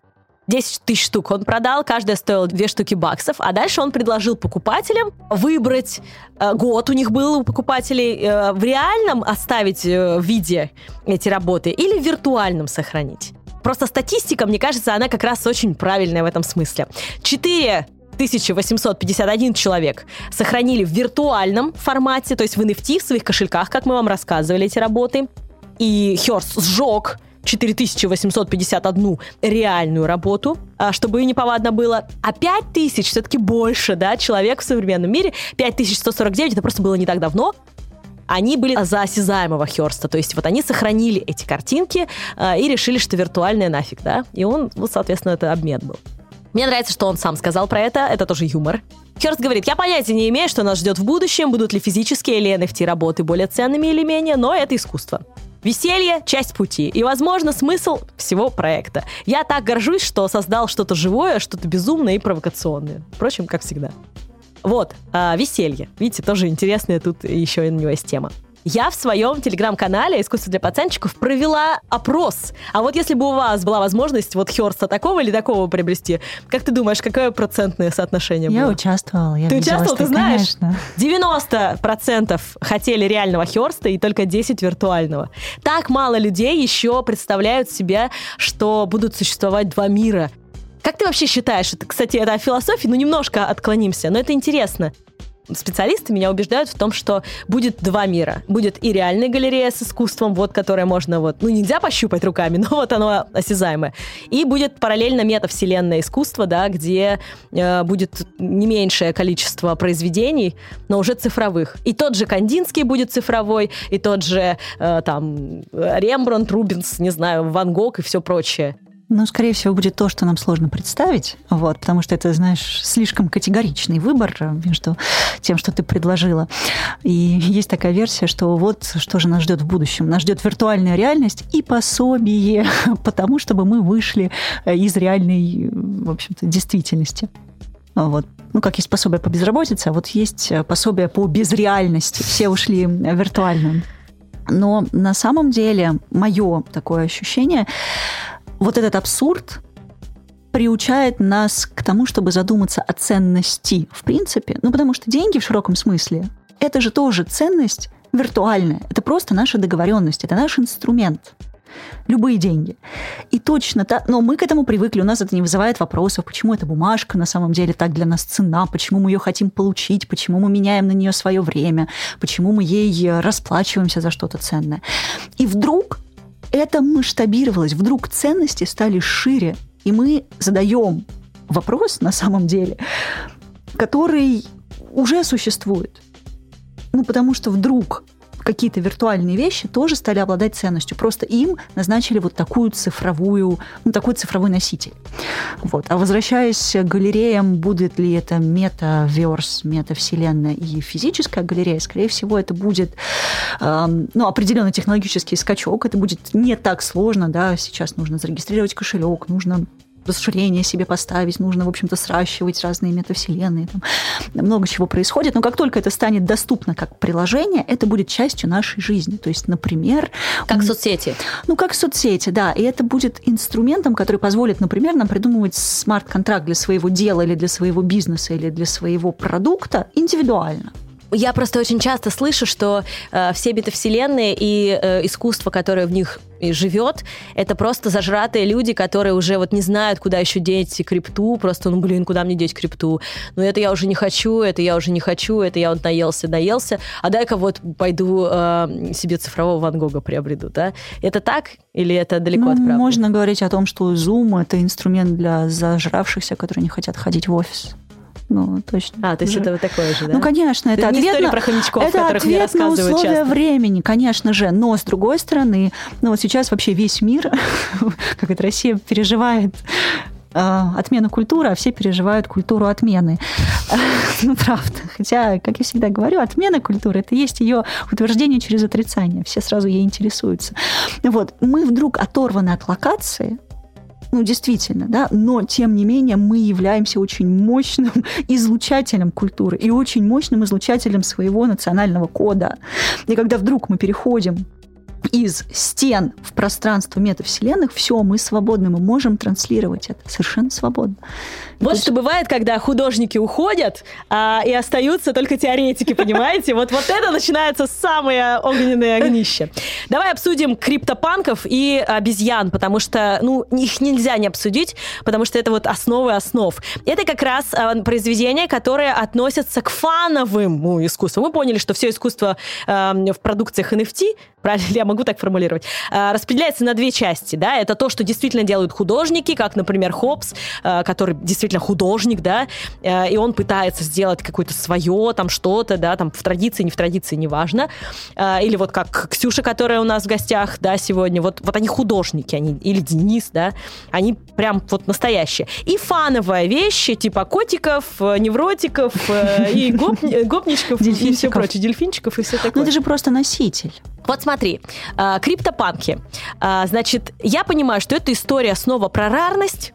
10 тысяч штук он продал, каждая стоила 2 штуки баксов, а дальше он предложил покупателям выбрать э, год у них был у покупателей э, в реальном оставить э, виде эти работы или в виртуальном сохранить. Просто статистика, мне кажется, она как раз очень правильная в этом смысле. 4 1851 человек сохранили в виртуальном формате, то есть в NFT, в своих кошельках, как мы вам рассказывали эти работы. И Херст сжег 4851 реальную работу, а, чтобы ее неповадно было. А 5000 все-таки больше, да, человек в современном мире. 5149 это просто было не так давно. Они были за осязаемого Херста, то есть вот они сохранили эти картинки э, и решили, что виртуальная нафиг, да, и он, вот, соответственно, это обмен был. Мне нравится, что он сам сказал про это, это тоже юмор. Херст говорит, я понятия не имею, что нас ждет в будущем, будут ли физические или NFT работы более ценными или менее, но это искусство. Веселье – часть пути, и, возможно, смысл всего проекта. Я так горжусь, что создал что-то живое, что-то безумное и провокационное. Впрочем, как всегда. Вот, а, веселье. Видите, тоже интересная тут еще и у него есть тема. я в своем телеграм-канале «Искусство для пацанчиков» провела опрос. А вот если бы у вас была возможность вот Херста такого или такого приобрести, как ты думаешь, какое процентное соотношение Я было? участвовала. Я Ты участвовал, ты знаешь? Конечно. 90% хотели реального Херста и только 10 виртуального. Так мало людей еще представляют себя, что будут существовать два мира. Как ты вообще считаешь? Это, кстати, это о философии, ну немножко отклонимся, но это интересно. Специалисты меня убеждают в том, что будет два мира. Будет и реальная галерея с искусством, вот, которое можно вот, ну нельзя пощупать руками, <laughs> но вот оно осязаемое. И будет параллельно метавселенное искусство, да, где э, будет не меньшее количество произведений, но уже цифровых. И тот же Кандинский будет цифровой, и тот же э, там Рембрандт, Рубинс, не знаю, Ван Гог и все прочее. Ну, скорее всего, будет то, что нам сложно представить, вот, потому что это, знаешь, слишком категоричный выбор между тем, что ты предложила. И есть такая версия, что вот что же нас ждет в будущем. Нас ждет виртуальная реальность и пособие <laughs> по тому, чтобы мы вышли э, из реальной, в общем-то, действительности. Вот. Ну, как есть пособие по безработице, а вот есть э, пособие по безреальности. Все ушли в. Но на самом деле мое такое ощущение, вот этот абсурд приучает нас к тому, чтобы задуматься о ценности, в принципе. Ну, потому что деньги в широком смысле – это же тоже ценность виртуальная. Это просто наша договоренность, это наш инструмент. Любые деньги. И точно так, но мы к этому привыкли, у нас это не вызывает вопросов, почему эта бумажка на самом деле так для нас цена, почему мы ее хотим получить, почему мы меняем на нее свое время, почему мы ей расплачиваемся за что-то ценное. И вдруг это масштабировалось, вдруг ценности стали шире, и мы задаем вопрос на самом деле, который уже существует. Ну, потому что вдруг какие-то виртуальные вещи тоже стали обладать ценностью. Просто им назначили вот такую цифровую, ну, такой цифровой носитель. Вот. А возвращаясь к галереям, будет ли это метаверс, метавселенная и физическая галерея, скорее всего, это будет эм, ну, определенный технологический скачок. Это будет не так сложно, да, сейчас нужно зарегистрировать кошелек, нужно расширение себе поставить, нужно, в общем-то, сращивать разные метавселенные, там много чего происходит. Но как только это станет доступно как приложение, это будет частью нашей жизни. То есть, например... Как соцсети. Ну, как соцсети, да. И это будет инструментом, который позволит, например, нам придумывать смарт-контракт для своего дела или для своего бизнеса или для своего продукта индивидуально. Я просто очень часто слышу, что э, все метавселенные и э, искусство, которое в них и живет, это просто зажратые люди, которые уже вот не знают, куда еще деть крипту, просто, ну, блин, куда мне деть крипту? Ну, это я уже не хочу, это я уже не хочу, это я вот наелся, наелся, а дай-ка вот пойду э, себе цифрового Ван Гога приобрету, да? Это так или это далеко ну, от правды? Можно говорить о том, что Zoom – это инструмент для зажравшихся, которые не хотят ходить в офис. Ну, точно. А, то есть это вот такое же, да? Ну, конечно, это, Это ответ на- про хомячков, это которых мне ответ на условия часто. времени, конечно же. Но, с другой стороны, ну, вот сейчас вообще весь мир, <laughs> как это Россия переживает э, отмену культуры, а все переживают культуру отмены. <laughs> Ну, правда. Хотя, как я всегда говорю, отмена культуры – это есть ее утверждение через отрицание. Все сразу ей интересуются. Вот. Мы вдруг оторваны от локации, ну, действительно, да, но, тем не менее, мы являемся очень мощным <laughs> излучателем культуры и очень мощным излучателем своего национального кода. И когда вдруг мы переходим из стен в пространство метавселенных, все, мы свободны, мы можем транслировать это совершенно свободно. Вот что бывает, когда художники уходят, а, и остаются только теоретики, понимаете? Вот, вот это начинается самое огненное огнище. Давай обсудим криптопанков и обезьян, потому что, ну, их нельзя не обсудить, потому что это вот основы основ. Это как раз а, произведения, которые относятся к фановому искусству. Мы поняли, что все искусство в продукциях NFT, правильно могу так формулировать, а, распределяется на две части, да, это то, что действительно делают художники, как, например, Хопс, а, который действительно художник, да, э, и он пытается сделать какое-то свое, там что-то, да, там в традиции, не в традиции, неважно. А, Или вот как Ксюша, которая у нас в гостях, да, сегодня, вот, вот они художники, они, или Денис, да, они прям вот настоящие. И фановые вещи, типа котиков, э, невротиков э, и гоп- гопничков, и все прочее, дельфинчиков и все такое. Ну, это же просто носитель. Вот смотри, а, криптопанки. А, Значит, я понимаю, что это история снова про рарность,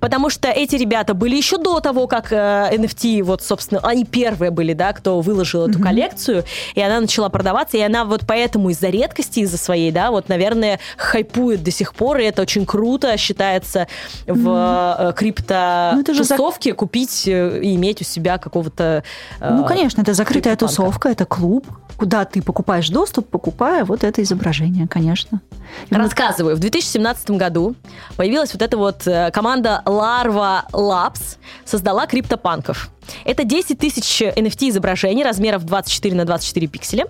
Потому что эти ребята были еще до того, как э, NFT, вот, собственно, они первые были, да, кто выложил эту mm-hmm. коллекцию, и она начала продаваться, и она вот поэтому из-за редкости, из-за своей, да, вот, наверное, хайпует до сих пор, и это очень круто считается в крипто-тусовке ну, за... купить э, и иметь у себя какого-то... Э, ну, конечно, это закрытая тусовка, это клуб, куда ты покупаешь доступ, покупая вот это изображение, конечно. Рассказываю. В 2017 году появилась вот эта вот э, команда Larva Labs, создала криптопанков. Это 10 тысяч NFT изображений размеров 24 на 24 пикселя.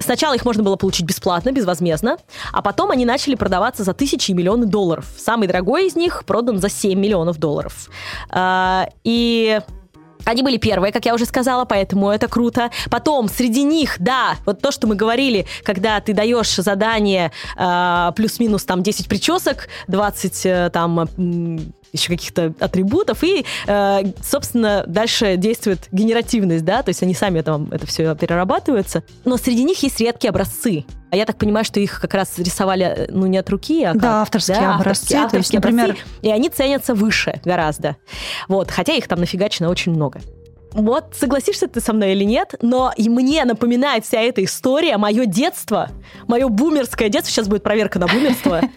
Сначала их можно было получить бесплатно, безвозмездно, а потом они начали продаваться за тысячи и миллионы долларов. Самый дорогой из них продан за 7 миллионов долларов. А, и они были первые, как я уже сказала, поэтому это круто. Потом среди них, да, вот то, что мы говорили, когда ты даешь задание э, плюс-минус там 10 причесок, 20 э, там еще каких-то атрибутов, и, э, собственно, дальше действует генеративность, да, то есть они сами там это все перерабатываются. Но среди них есть редкие образцы. А я так понимаю, что их как раз рисовали, э, ну, не от руки, а как? Да, авторские да, образцы. Авторские, авторские есть, например... образцы, и они ценятся выше гораздо. Вот, хотя их там нафигачено очень много. Вот, согласишься ты со мной или нет, но и мне напоминает вся эта история мое детство, мое бумерское детство. Сейчас будет проверка на бумерство. <laughs>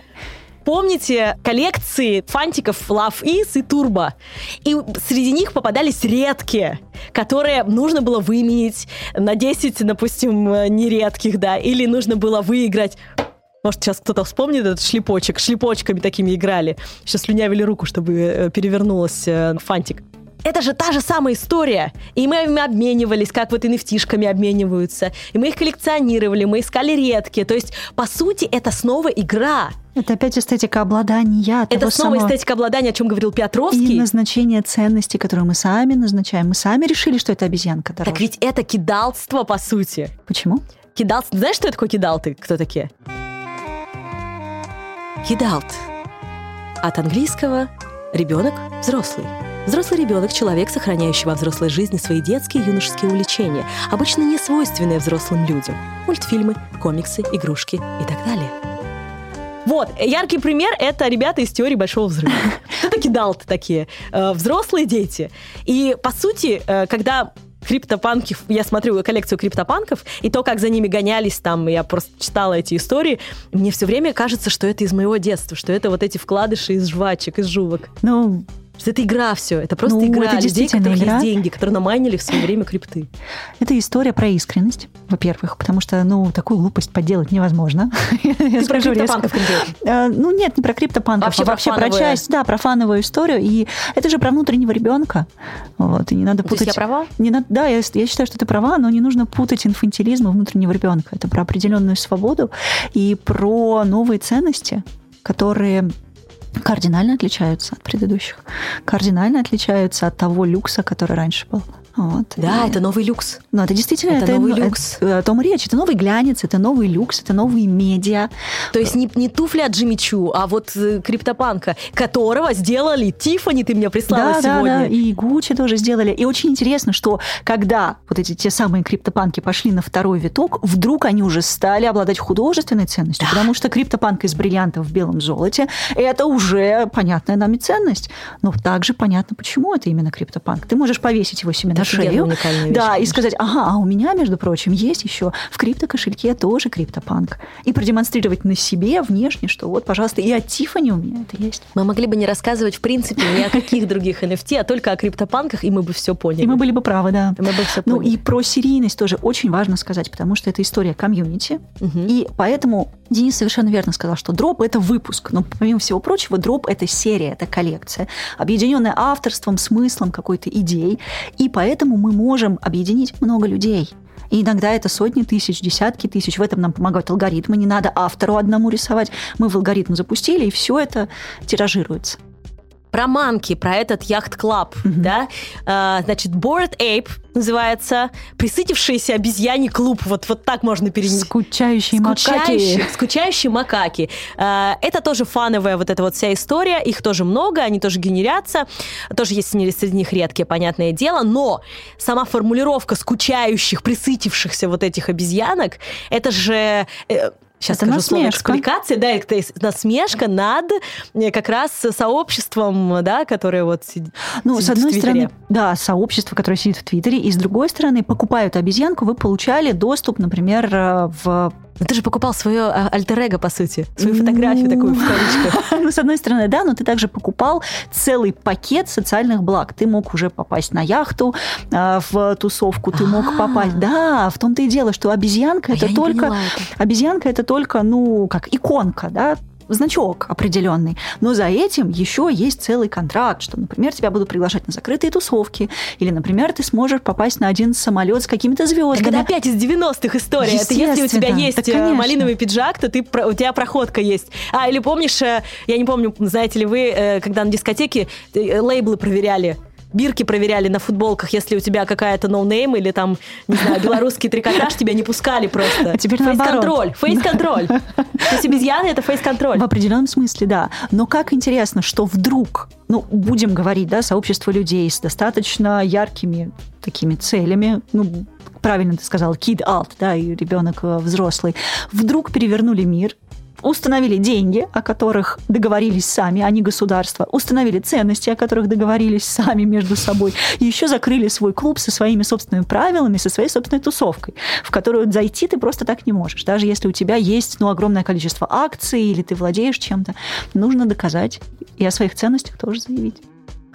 Помните коллекции фантиков Love Is и Turbo? И среди них попадались редкие, которые нужно было выменить на 10, допустим, нередких, да, или нужно было выиграть может, сейчас кто-то вспомнит этот шлепочек. Шлепочками такими играли. Сейчас слюнявили руку, чтобы э, перевернулась э, фантик это же та же самая история. И мы обменивались, как вот nft обмениваются. И мы их коллекционировали, мы искали редкие. То есть, по сути, это снова игра. Это опять эстетика обладания. Это снова самого... эстетика обладания, о чем говорил Петровский. И назначение ценностей, которые мы сами назначаем. Мы сами решили, что это обезьянка дороже. Так ведь это кидалство, по сути. Почему? Кидалство. Знаешь, что такое кидалты? Кто такие? Кидалт. От английского ребенок взрослый. Взрослый ребенок – человек, сохраняющий во взрослой жизни свои детские и юношеские увлечения, обычно не свойственные взрослым людям. Мультфильмы, комиксы, игрушки и так далее. Вот, яркий пример — это ребята из теории Большого Взрыва. <laughs> Это кидалты такие, э, взрослые дети. И, по сути, э, когда криптопанки, я смотрю коллекцию криптопанков, и то, как за ними гонялись там, я просто читала эти истории, мне все время кажется, что это из моего детства, что это вот эти вкладыши из жвачек, из жувок. Ну, что это игра все. Это просто ну, игра это людей, у которых игра. есть деньги, которые намайнили в свое время крипты. Это история про искренность, во-первых, потому что, ну, такую глупость подделать невозможно. <laughs> Ты про криптопанков э, Ну, нет, не про криптопанков, вообще, а вообще про часть, да, про фановую историю. И это же про внутреннего ребенка. Вот, и не надо путать... я права? Не надо, да, я, я считаю, что ты права, но не нужно путать инфантилизм и внутреннего ребенка. Это про определенную свободу и про новые ценности, которые кардинально отличаются от предыдущих, кардинально отличаются от того люкса, который раньше был. Вот. Да, и... это новый люкс. Ну, это действительно это, это новый это, люкс. Это, о том речь. Это новый глянец, это новый люкс, это новые медиа. То есть не, не туфли от Джимми Чу, а вот э, криптопанка, которого сделали Тифани, ты мне прислала да, сегодня. Да, да, и Гуччи тоже сделали. И очень интересно, что когда вот эти те самые криптопанки пошли на второй виток, вдруг они уже стали обладать художественной ценностью, да. потому что криптопанк из бриллиантов в белом золоте – это уже понятная нами ценность. Но также понятно, почему это именно криптопанк. Ты можешь повесить его себе на шею. Да, и сказать, ага, а у меня, между прочим, есть еще в криптокошельке тоже криптопанк. И продемонстрировать на себе внешне, что вот, пожалуйста, и от Тифани у меня это есть. Мы могли бы не рассказывать, в принципе, ни о каких других NFT, а только о криптопанках, и мы бы все поняли. И мы были бы правы, да. Мы бы все ну и про серийность тоже очень важно сказать, потому что это история комьюнити. Угу. И поэтому Денис совершенно верно сказал, что дроп – это выпуск. Но помимо всего прочего, дроп – это серия, это коллекция, объединенная авторством, смыслом какой-то идей. И поэтому мы можем объединить много людей. И иногда это сотни тысяч, десятки тысяч. В этом нам помогают алгоритмы. Не надо автору одному рисовать. Мы в алгоритм запустили, и все это тиражируется про манки, про этот яхт-клаб, mm-hmm. да, а, значит, Bored Ape называется, присытившийся обезьяний клуб, вот, вот так можно перенести. Скучающие, скучающие макаки. <laughs> Скучающие макаки. А, это тоже фановая вот эта вот вся история, их тоже много, они тоже генерятся, тоже есть среди них редкие, понятное дело, но сама формулировка скучающих, присытившихся вот этих обезьянок, это же... Сейчас Это скажу слово насмешка. экспликация, да, это насмешка над э, как раз сообществом, да, которое вот сидит Ну, сидит с одной стороны, да, сообщество, которое сидит в Твиттере, и с другой стороны, покупая эту обезьянку, вы получали доступ, например, э, в... Ну, ты же покупал свое а, альтер по сути, свою фотографию такую в кавычках. <laughs> Ну, с одной стороны, да, но ты также покупал целый пакет социальных благ. Ты мог уже попасть на яхту, э, в тусовку, ты мог А. попасть... Да, в том-то и дело, что обезьянка А это только... Обезьянка это только, ну, как иконка, да, значок определенный. Но за этим еще есть целый контракт, что, например, тебя будут приглашать на закрытые тусовки, или, например, ты сможешь попасть на один самолет с какими-то Так это звездами. опять из 90-х история. Это если у тебя есть Так, э, конечно. малиновый пиджак, то ты, у тебя проходка есть. А, или помнишь, э, я не помню, знаете ли вы, э, когда на дискотеке лейблы проверяли, бирки проверяли на футболках, если у тебя какая-то no name или там, не знаю, белорусский трикотаж, тебя не пускали просто. А теперь. Фейс-контроль, фейс-контроль. То есть обезьяны — это фейс-контроль. В определенном смысле, да. Но как интересно, что вдруг, ну, будем говорить, да, сообщество людей с достаточно яркими такими целями, ну, правильно ты сказала, kid out, да, и ребенок э, взрослый, вдруг перевернули мир, установили деньги, о которых договорились сами, а не государство, установили ценности, о которых договорились сами между собой, и еще закрыли свой клуб со своими собственными правилами, со своей собственной тусовкой, в которую зайти ты просто так не можешь. Даже если у тебя есть ну, огромное количество акций или ты владеешь чем-то, нужно доказать и о своих ценностях тоже заявить.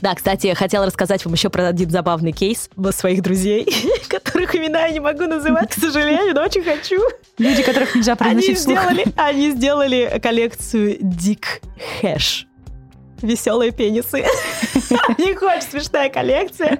Да, кстати, я хотела рассказать вам еще про один забавный кейс своих друзей, <laughs> которых имена я не могу называть, к сожалению, но очень хочу. Люди, которых нельзя Они произносить вслух. сделали, они сделали коллекцию Дик Хэш. Веселые пенисы. <laughs> У них очень смешная коллекция.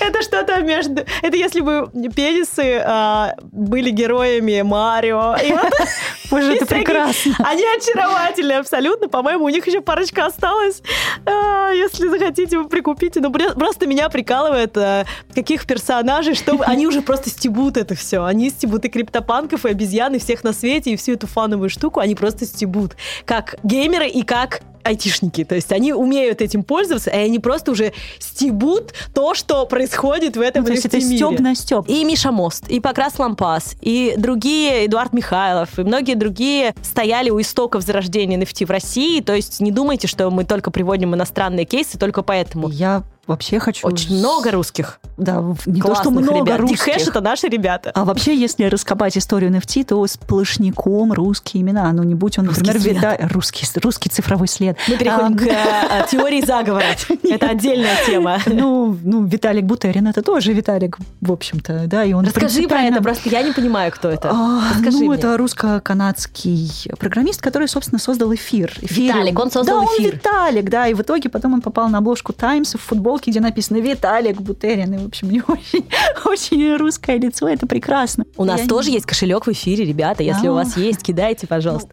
Это что-то между... Это если бы пенисы а, были героями Марио. <laughs> Боже, это прекрасно. Они очаровательные абсолютно. По-моему, у них еще парочка осталась. А, Если захотите, вы прикупите. Но бре- просто меня прикалывает, а, каких персонажей, что вы- они уже просто стебут это все. Они стебут и криптопанков, и обезьян, и всех на свете, и всю эту фановую штуку они просто стебут. Как геймеры и как айтишники. То есть они умеют этим пользоваться, и они просто уже стебут то, что происходит в этом Ну, то есть это NFT-мире. стёб на стёб. И Миша Мост, и Покрас Лампас, и другие, Эдуард Михайлов, и многие другие стояли у истоков зарождения NFT в России. То есть не думайте, что мы только приводим иностранные кейсы только поэтому. Я вообще хочу... Очень много русских. Да, не то, что много ребят. русских. Дикхэш это наши ребята. А вообще, если раскопать историю NFT, то сплошняком русские имена. Ну, не будь он, Русский например, след. Русский, русский цифровой след. Мы переходим А, к э, теории заговора. <laughs> Это отдельная тема. Ну, ну, Виталик Бутерин это тоже Виталик, в общем-то, да, и он Расскажи про это, просто я не понимаю, кто это. А, ну, это русско-канадский программист, который, собственно, создал эфир. Виталик, он создал да, эфир. он Виталик, да, и в итоге потом он попал на обложку Таймс в футболке, где написано Виталик Бутерин, и, в общем, у него очень, <laughs> очень русское лицо, это прекрасно. У нас Я тоже не- есть кошелек в эфире, ребята. Если у А. вас есть, кидайте, пожалуйста.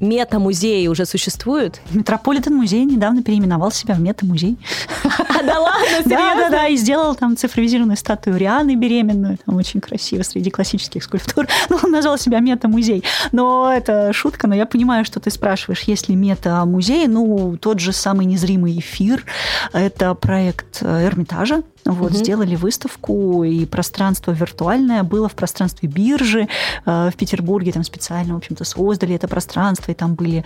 Мета-музеи уже существуют? Метрополитен музей недавно переименовал себя в мета-музей. А, да ладно, Да, да, серьезно? да, и сделал там цифровизированную статую Рианы беременную, там очень красиво среди классических скульптур. <laughs> Ну, он назвал себя мета-музей. Но это шутка, но я понимаю, что ты спрашиваешь, есть ли мета-музей. Ну, тот же самый незримый эфир, это проект э, Эрмитажа. Вот, Мгм. сделали выставку, и пространство виртуальное было в пространстве биржи э, в Петербурге, там специально, в общем-то, создали это пространство, и там были,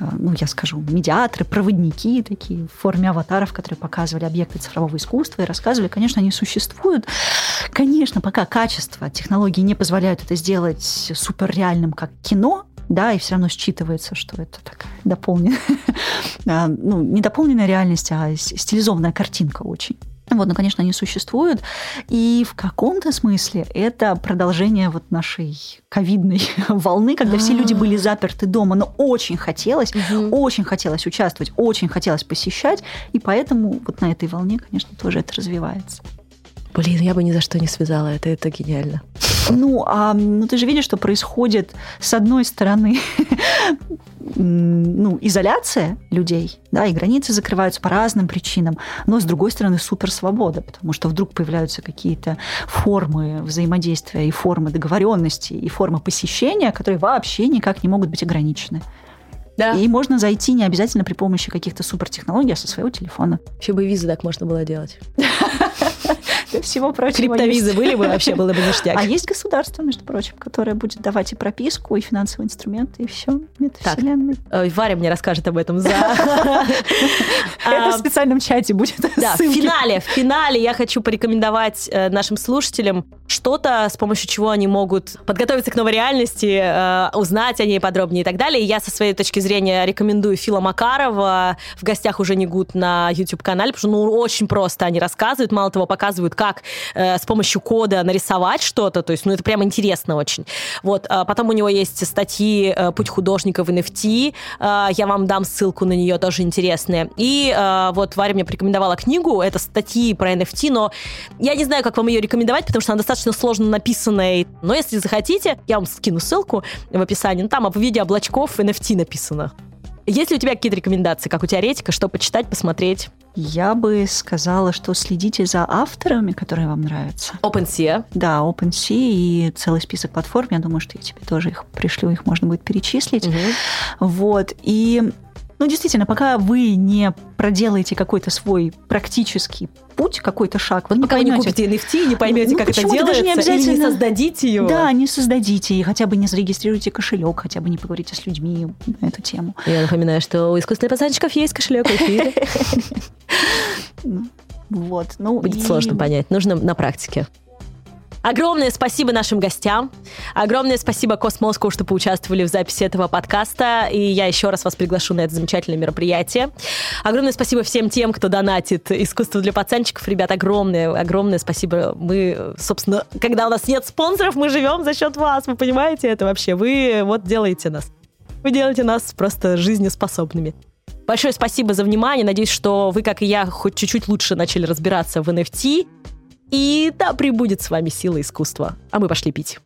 э, ну, я скажу, медиаторы, проводники такие в форме аватаров, которые показывали объекты цифрового искусства и рассказывали, конечно, они существуют. Конечно, пока качество технологий не позволяют это сделать суперреальным, как кино, да, и все равно считывается, что это такая дополненная, а, <laughs> ну, не дополненная реальность, а стилизованная картинка очень. Вот, ну, конечно, они существуют. И в каком-то смысле это продолжение вот нашей ковидной <laughs> волны, когда все люди были заперты дома, но очень хотелось, Мгм. очень хотелось участвовать, очень хотелось посещать, и поэтому вот на этой волне, конечно, тоже это развивается. Блин, я бы ни за что не связала это, это гениально. Ну, а ну, ты же видишь, что происходит с одной стороны <laughs> ну, изоляция людей, да, и границы закрываются по разным причинам, но с другой стороны суперсвобода, потому что вдруг появляются какие-то формы взаимодействия и формы договоренности и формы посещения, которые вообще никак не могут быть ограничены. Да. И можно зайти не обязательно при помощи каких-то супертехнологий, а со своего телефона. Вообще бы визы так можно было делать. <laughs> До всего прочего. Криптовизы были бы вообще, было бы ништяк. А есть государство, между прочим, которое будет давать и прописку, и финансовые инструменты, и все. Метавселенной. Ой, Варя мне расскажет об этом за... <laughs> Это в специальном чате будет Да, в финале, в финале я хочу порекомендовать э, нашим слушателям что-то, с помощью чего они могут подготовиться к новой реальности, э, узнать о ней подробнее и так далее. И я со своей точки зрения рекомендую Фила Макарова в гостях уже не гуд на YouTube-канале, потому что ну, очень просто они рассказывают, мало того, показывают, как э, с помощью кода нарисовать что-то, то есть, ну, это прям интересно очень. Вот, а потом у него есть статьи э, «Путь художника в NFT», э, я вам дам ссылку на нее, тоже интересные. И э, вот Варя мне порекомендовала книгу, это статьи про NFT, но я не знаю, как вам ее рекомендовать, потому что она достаточно сложно написанная. Но если захотите, я вам скину ссылку в описании. Ну, там в виде облачков NFT написано. Есть ли у тебя какие-то рекомендации, как у теоретика, что почитать, посмотреть? Я бы сказала, что следите за авторами, которые вам нравятся. OpenSea. Да, OpenSea и целый список платформ. Я думаю, что я тебе тоже их пришлю, их можно будет перечислить. Мгм. Вот. И, ну, действительно, пока вы не проделаете какой-то свой практический путь, какой-то шаг, вы не Пока вы не поймете, купите NFT, не поймете, Ну, как это делается, даже не или не обязательно- создадите его. Да, не создадите, и хотя бы не зарегистрируйте кошелек, хотя бы не поговорите с людьми на эту тему. Я напоминаю, что у искусственных пацанчиков есть кошелек в эфире. <laughs> Вот. Ну, Будет и- сложно понять, нужно на практике. Огромное спасибо нашим гостям. Огромное спасибо Космоску, что поучаствовали в записи этого подкаста. И я еще раз вас приглашу на это замечательное мероприятие. Огромное спасибо всем тем, кто донатит искусство для пацанчиков. Ребят, огромное, огромное спасибо. Мы, собственно, когда у нас нет спонсоров, мы живем за счет вас. Вы понимаете это вообще? Вы вот делаете нас. Вы делаете нас просто жизнеспособными. Большое спасибо за внимание. Надеюсь, что вы, как и я, хоть чуть-чуть лучше начали разбираться в NFT. И да, прибудет с вами сила искусства. А мы пошли пить.